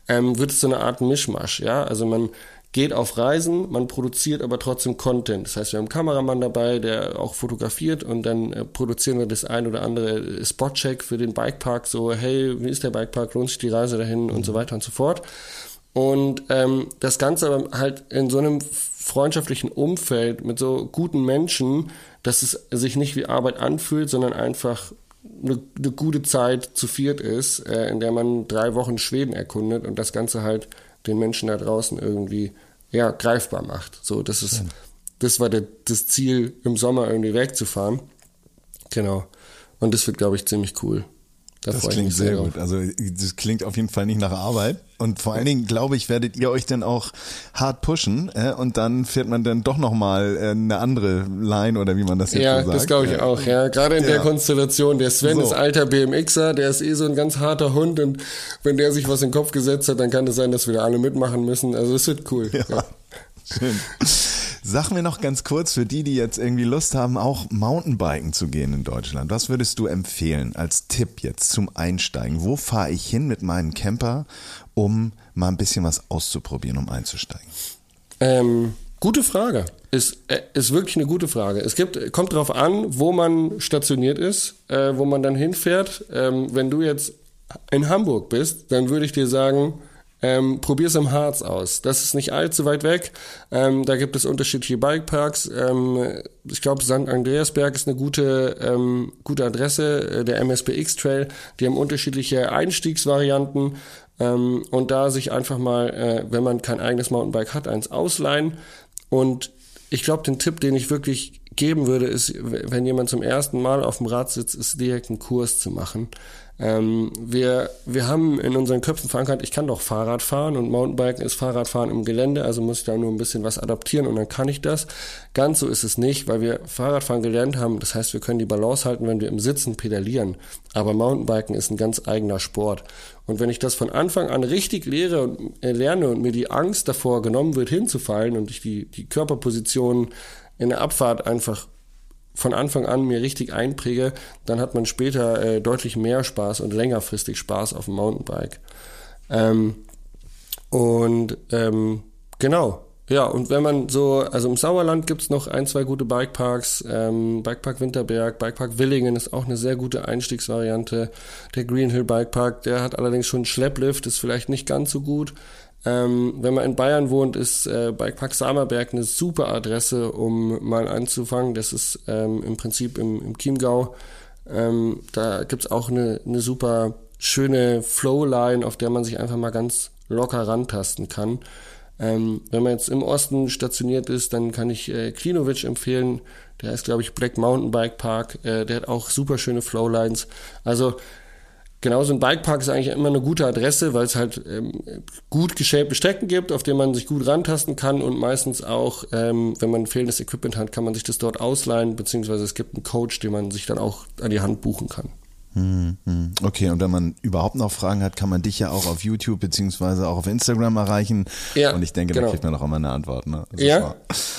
[SPEAKER 4] ähm, wird es so eine Art Mischmasch, ja. Also man geht auf Reisen, man produziert aber trotzdem Content. Das heißt, wir haben einen Kameramann dabei, der auch fotografiert und dann äh, produzieren wir das ein oder andere Spotcheck für den Bikepark, so, hey, wie ist der Bikepark, lohnt sich die Reise dahin und so weiter und so fort. Und ähm, das Ganze aber halt in so einem freundschaftlichen Umfeld mit so guten Menschen, dass es sich nicht wie Arbeit anfühlt, sondern einfach eine, eine gute Zeit zu viert ist, äh, in der man drei Wochen Schweden erkundet und das Ganze halt den Menschen da draußen irgendwie ja, greifbar macht. So, das ist, das war der, das Ziel, im Sommer irgendwie wegzufahren. Genau. Und das wird, glaube ich, ziemlich cool.
[SPEAKER 5] Da das klingt sehr gut. Also das klingt auf jeden Fall nicht nach Arbeit. Und vor allen Dingen, glaube ich, werdet ihr euch dann auch hart pushen äh, und dann fährt man dann doch nochmal äh, eine andere Line oder wie man das jetzt
[SPEAKER 4] ja,
[SPEAKER 5] so sagt.
[SPEAKER 4] Ja, das glaube ich auch. Ja, Gerade in ja. der Konstellation. Der Sven so. ist alter BMXer, der ist eh so ein ganz harter Hund und wenn der sich was in den Kopf gesetzt hat, dann kann es sein, dass wir da alle mitmachen müssen. Also es wird cool. Ja. ja.
[SPEAKER 5] Schön. Sag mir noch ganz kurz für die, die jetzt irgendwie Lust haben, auch Mountainbiken zu gehen in Deutschland. Was würdest du empfehlen als Tipp jetzt zum Einsteigen? Wo fahre ich hin mit meinem Camper, um mal ein bisschen was auszuprobieren, um einzusteigen?
[SPEAKER 4] Ähm, gute Frage. Ist, äh, ist wirklich eine gute Frage. Es gibt, kommt darauf an, wo man stationiert ist, äh, wo man dann hinfährt. Ähm, wenn du jetzt in Hamburg bist, dann würde ich dir sagen, ähm, probier's im Harz aus. Das ist nicht allzu weit weg. Ähm, da gibt es unterschiedliche Bikeparks. Ähm, ich glaube, St. Andreasberg ist eine gute, ähm, gute Adresse. Äh, der MSBX Trail. Die haben unterschiedliche Einstiegsvarianten. Ähm, und da sich einfach mal, äh, wenn man kein eigenes Mountainbike hat, eins ausleihen. Und ich glaube, den Tipp, den ich wirklich geben würde, ist, wenn jemand zum ersten Mal auf dem Rad sitzt, ist direkt einen Kurs zu machen. Ähm, wir, wir haben in unseren Köpfen verankert, ich kann doch Fahrrad fahren und Mountainbiken ist Fahrradfahren im Gelände, also muss ich da nur ein bisschen was adaptieren und dann kann ich das. Ganz so ist es nicht, weil wir Fahrradfahren gelernt haben. Das heißt, wir können die Balance halten, wenn wir im Sitzen pedalieren. Aber Mountainbiken ist ein ganz eigener Sport. Und wenn ich das von Anfang an richtig lehre und äh, lerne und mir die Angst davor genommen wird, hinzufallen und ich die, die Körperposition in der Abfahrt einfach von Anfang an mir richtig einpräge, dann hat man später äh, deutlich mehr Spaß und längerfristig Spaß auf dem Mountainbike. Ähm, und ähm, genau, ja, und wenn man so, also im Sauerland gibt's noch ein, zwei gute Bikeparks. Ähm, Bikepark Winterberg, Bikepark Willingen ist auch eine sehr gute Einstiegsvariante. Der Green Hill Bikepark, der hat allerdings schon Schlepplift, ist vielleicht nicht ganz so gut. Ähm, wenn man in Bayern wohnt, ist äh, Bikepark Samerberg eine super Adresse, um mal anzufangen. Das ist ähm, im Prinzip im, im Chiemgau. Ähm, da gibt's auch eine, eine super schöne Flowline, auf der man sich einfach mal ganz locker rantasten kann. Ähm, wenn man jetzt im Osten stationiert ist, dann kann ich äh, Klinovic empfehlen. Der ist, glaube ich, Black Mountain Bike Park. Äh, der hat auch super schöne Flowlines. Also Genau, so ein Bikepark ist eigentlich immer eine gute Adresse, weil es halt ähm, gut geschäbte Strecken gibt, auf denen man sich gut rantasten kann und meistens auch, ähm, wenn man fehlendes Equipment hat, kann man sich das dort ausleihen, beziehungsweise es gibt einen Coach, den man sich dann auch an die Hand buchen kann.
[SPEAKER 5] Hm, hm. Okay, und wenn man überhaupt noch Fragen hat, kann man dich ja auch auf YouTube beziehungsweise auch auf Instagram erreichen. Ja, und ich denke, genau. da kriegt man auch immer eine Antwort. Ne?
[SPEAKER 4] Also ja, war,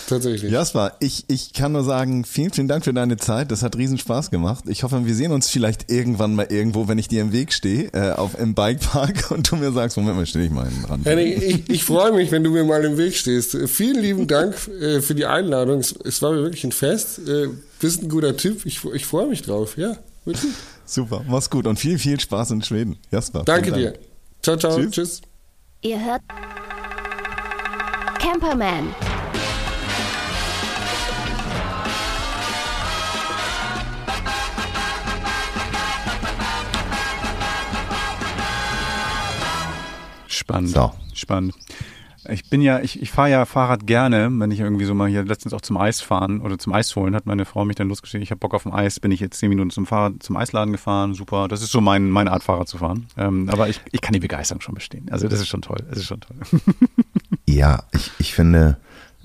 [SPEAKER 4] tatsächlich.
[SPEAKER 5] Jasper, ich, ich kann nur sagen, vielen, vielen Dank für deine Zeit. Das hat riesen Spaß gemacht. Ich hoffe, wir sehen uns vielleicht irgendwann mal irgendwo, wenn ich dir im Weg stehe, äh, auf im Bikepark und du mir sagst, Moment mal, stehe ich mal dran.
[SPEAKER 4] Henning, ich, ich freue mich, wenn du mir mal im Weg stehst. Vielen lieben Dank äh, für die Einladung. Es, es, war mir wirklich ein Fest. Äh, bist ein guter Typ. Ich, ich freue mich drauf. Ja,
[SPEAKER 5] wirklich. Super, mach's gut und viel, viel Spaß in Schweden. Jasper.
[SPEAKER 4] Danke Dank. dir. Ciao, ciao. Tschüss. Tschüss.
[SPEAKER 3] Ihr hört Camperman.
[SPEAKER 2] Spannend. So. Spannend. Ich bin ja, ich, ich fahre ja Fahrrad gerne, wenn ich irgendwie so mal hier letztens auch zum Eis fahren oder zum Eis holen, hat meine Frau mich dann losgeschickt, ich habe Bock auf ein Eis, bin ich jetzt zehn Minuten zum Fahrrad, zum Eisladen gefahren, super. Das ist so mein, meine Art, Fahrrad zu fahren. Ähm, aber ich, ich kann die Begeisterung schon bestehen. Also das ist schon toll. Das ist schon toll.
[SPEAKER 1] ja, ich, ich finde,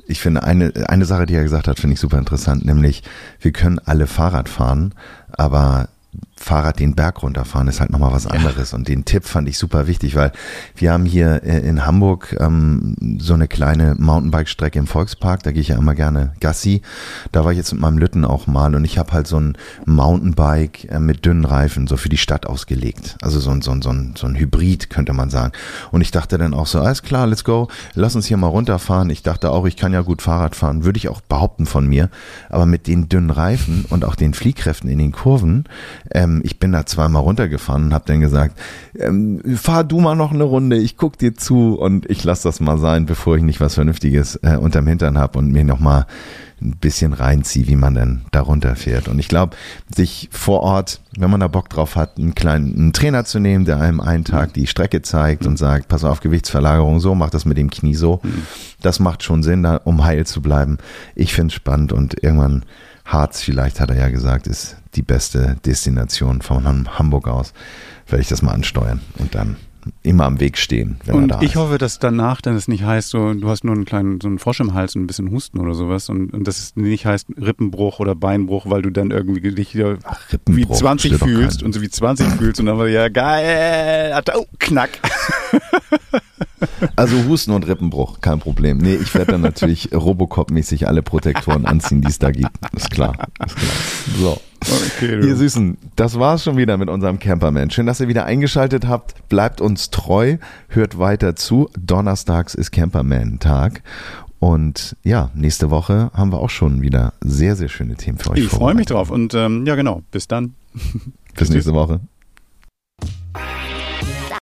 [SPEAKER 1] ich finde eine, eine Sache, die er gesagt hat, finde ich super interessant, nämlich wir können alle Fahrrad fahren, aber Fahrrad den Berg runterfahren ist halt nochmal was anderes. Ja. Und den Tipp fand ich super wichtig, weil wir haben hier äh, in Hamburg ähm, so eine kleine Mountainbike-Strecke im Volkspark, da gehe ich ja immer gerne Gassi. Da war ich jetzt mit meinem Lütten auch mal und ich habe halt so ein Mountainbike äh, mit dünnen Reifen, so für die Stadt ausgelegt. Also so ein, so ein, so ein, so ein Hybrid, könnte man sagen. Und ich dachte dann auch so, alles klar, let's go, lass uns hier mal runterfahren. Ich dachte auch, ich kann ja gut Fahrrad fahren, würde ich auch behaupten von mir. Aber mit den dünnen Reifen und auch den Fliehkräften in den Kurven, ähm, ähm, ich bin da zweimal runtergefahren und habe dann gesagt, ähm, fahr du mal noch eine Runde, ich guck dir zu und ich lass das mal sein, bevor ich nicht was Vernünftiges äh, unterm Hintern habe und mir noch mal ein bisschen reinziehe, wie man denn da runterfährt. Und ich glaube, sich vor Ort, wenn man da Bock drauf hat, einen kleinen einen Trainer zu nehmen, der einem einen Tag die Strecke zeigt und sagt, pass auf, Gewichtsverlagerung so, mach das mit dem Knie so, das macht schon Sinn, da, um heil zu bleiben. Ich finde es spannend und irgendwann Harz vielleicht, hat er ja gesagt, ist die beste Destination von Hamburg aus. Werde ich das mal ansteuern und dann immer am Weg stehen,
[SPEAKER 2] und ich ist. hoffe, dass danach dann es nicht heißt, so, du hast nur einen kleinen, so einen Frosch im Hals und ein bisschen Husten oder sowas und, und dass es nicht heißt Rippenbruch oder Beinbruch, weil du dann irgendwie dich wieder Ach, wie 20 fühlst und so wie 20 fühlst und dann war ja geil, oh, knack.
[SPEAKER 1] Also Husten und Rippenbruch, kein Problem. Nee, ich werde dann natürlich Robocop-mäßig alle Protektoren anziehen, die es da gibt. Ist klar, ist klar. So. Okay, ihr Süßen, das war's schon wieder mit unserem Camperman. Schön, dass ihr wieder eingeschaltet habt. Bleibt uns treu, hört weiter zu. Donnerstags ist Camperman-Tag. Und ja, nächste Woche haben wir auch schon wieder sehr, sehr schöne Themen für euch.
[SPEAKER 2] Ich freue mich drauf und ähm, ja, genau. Bis dann.
[SPEAKER 1] Bis nächste Woche.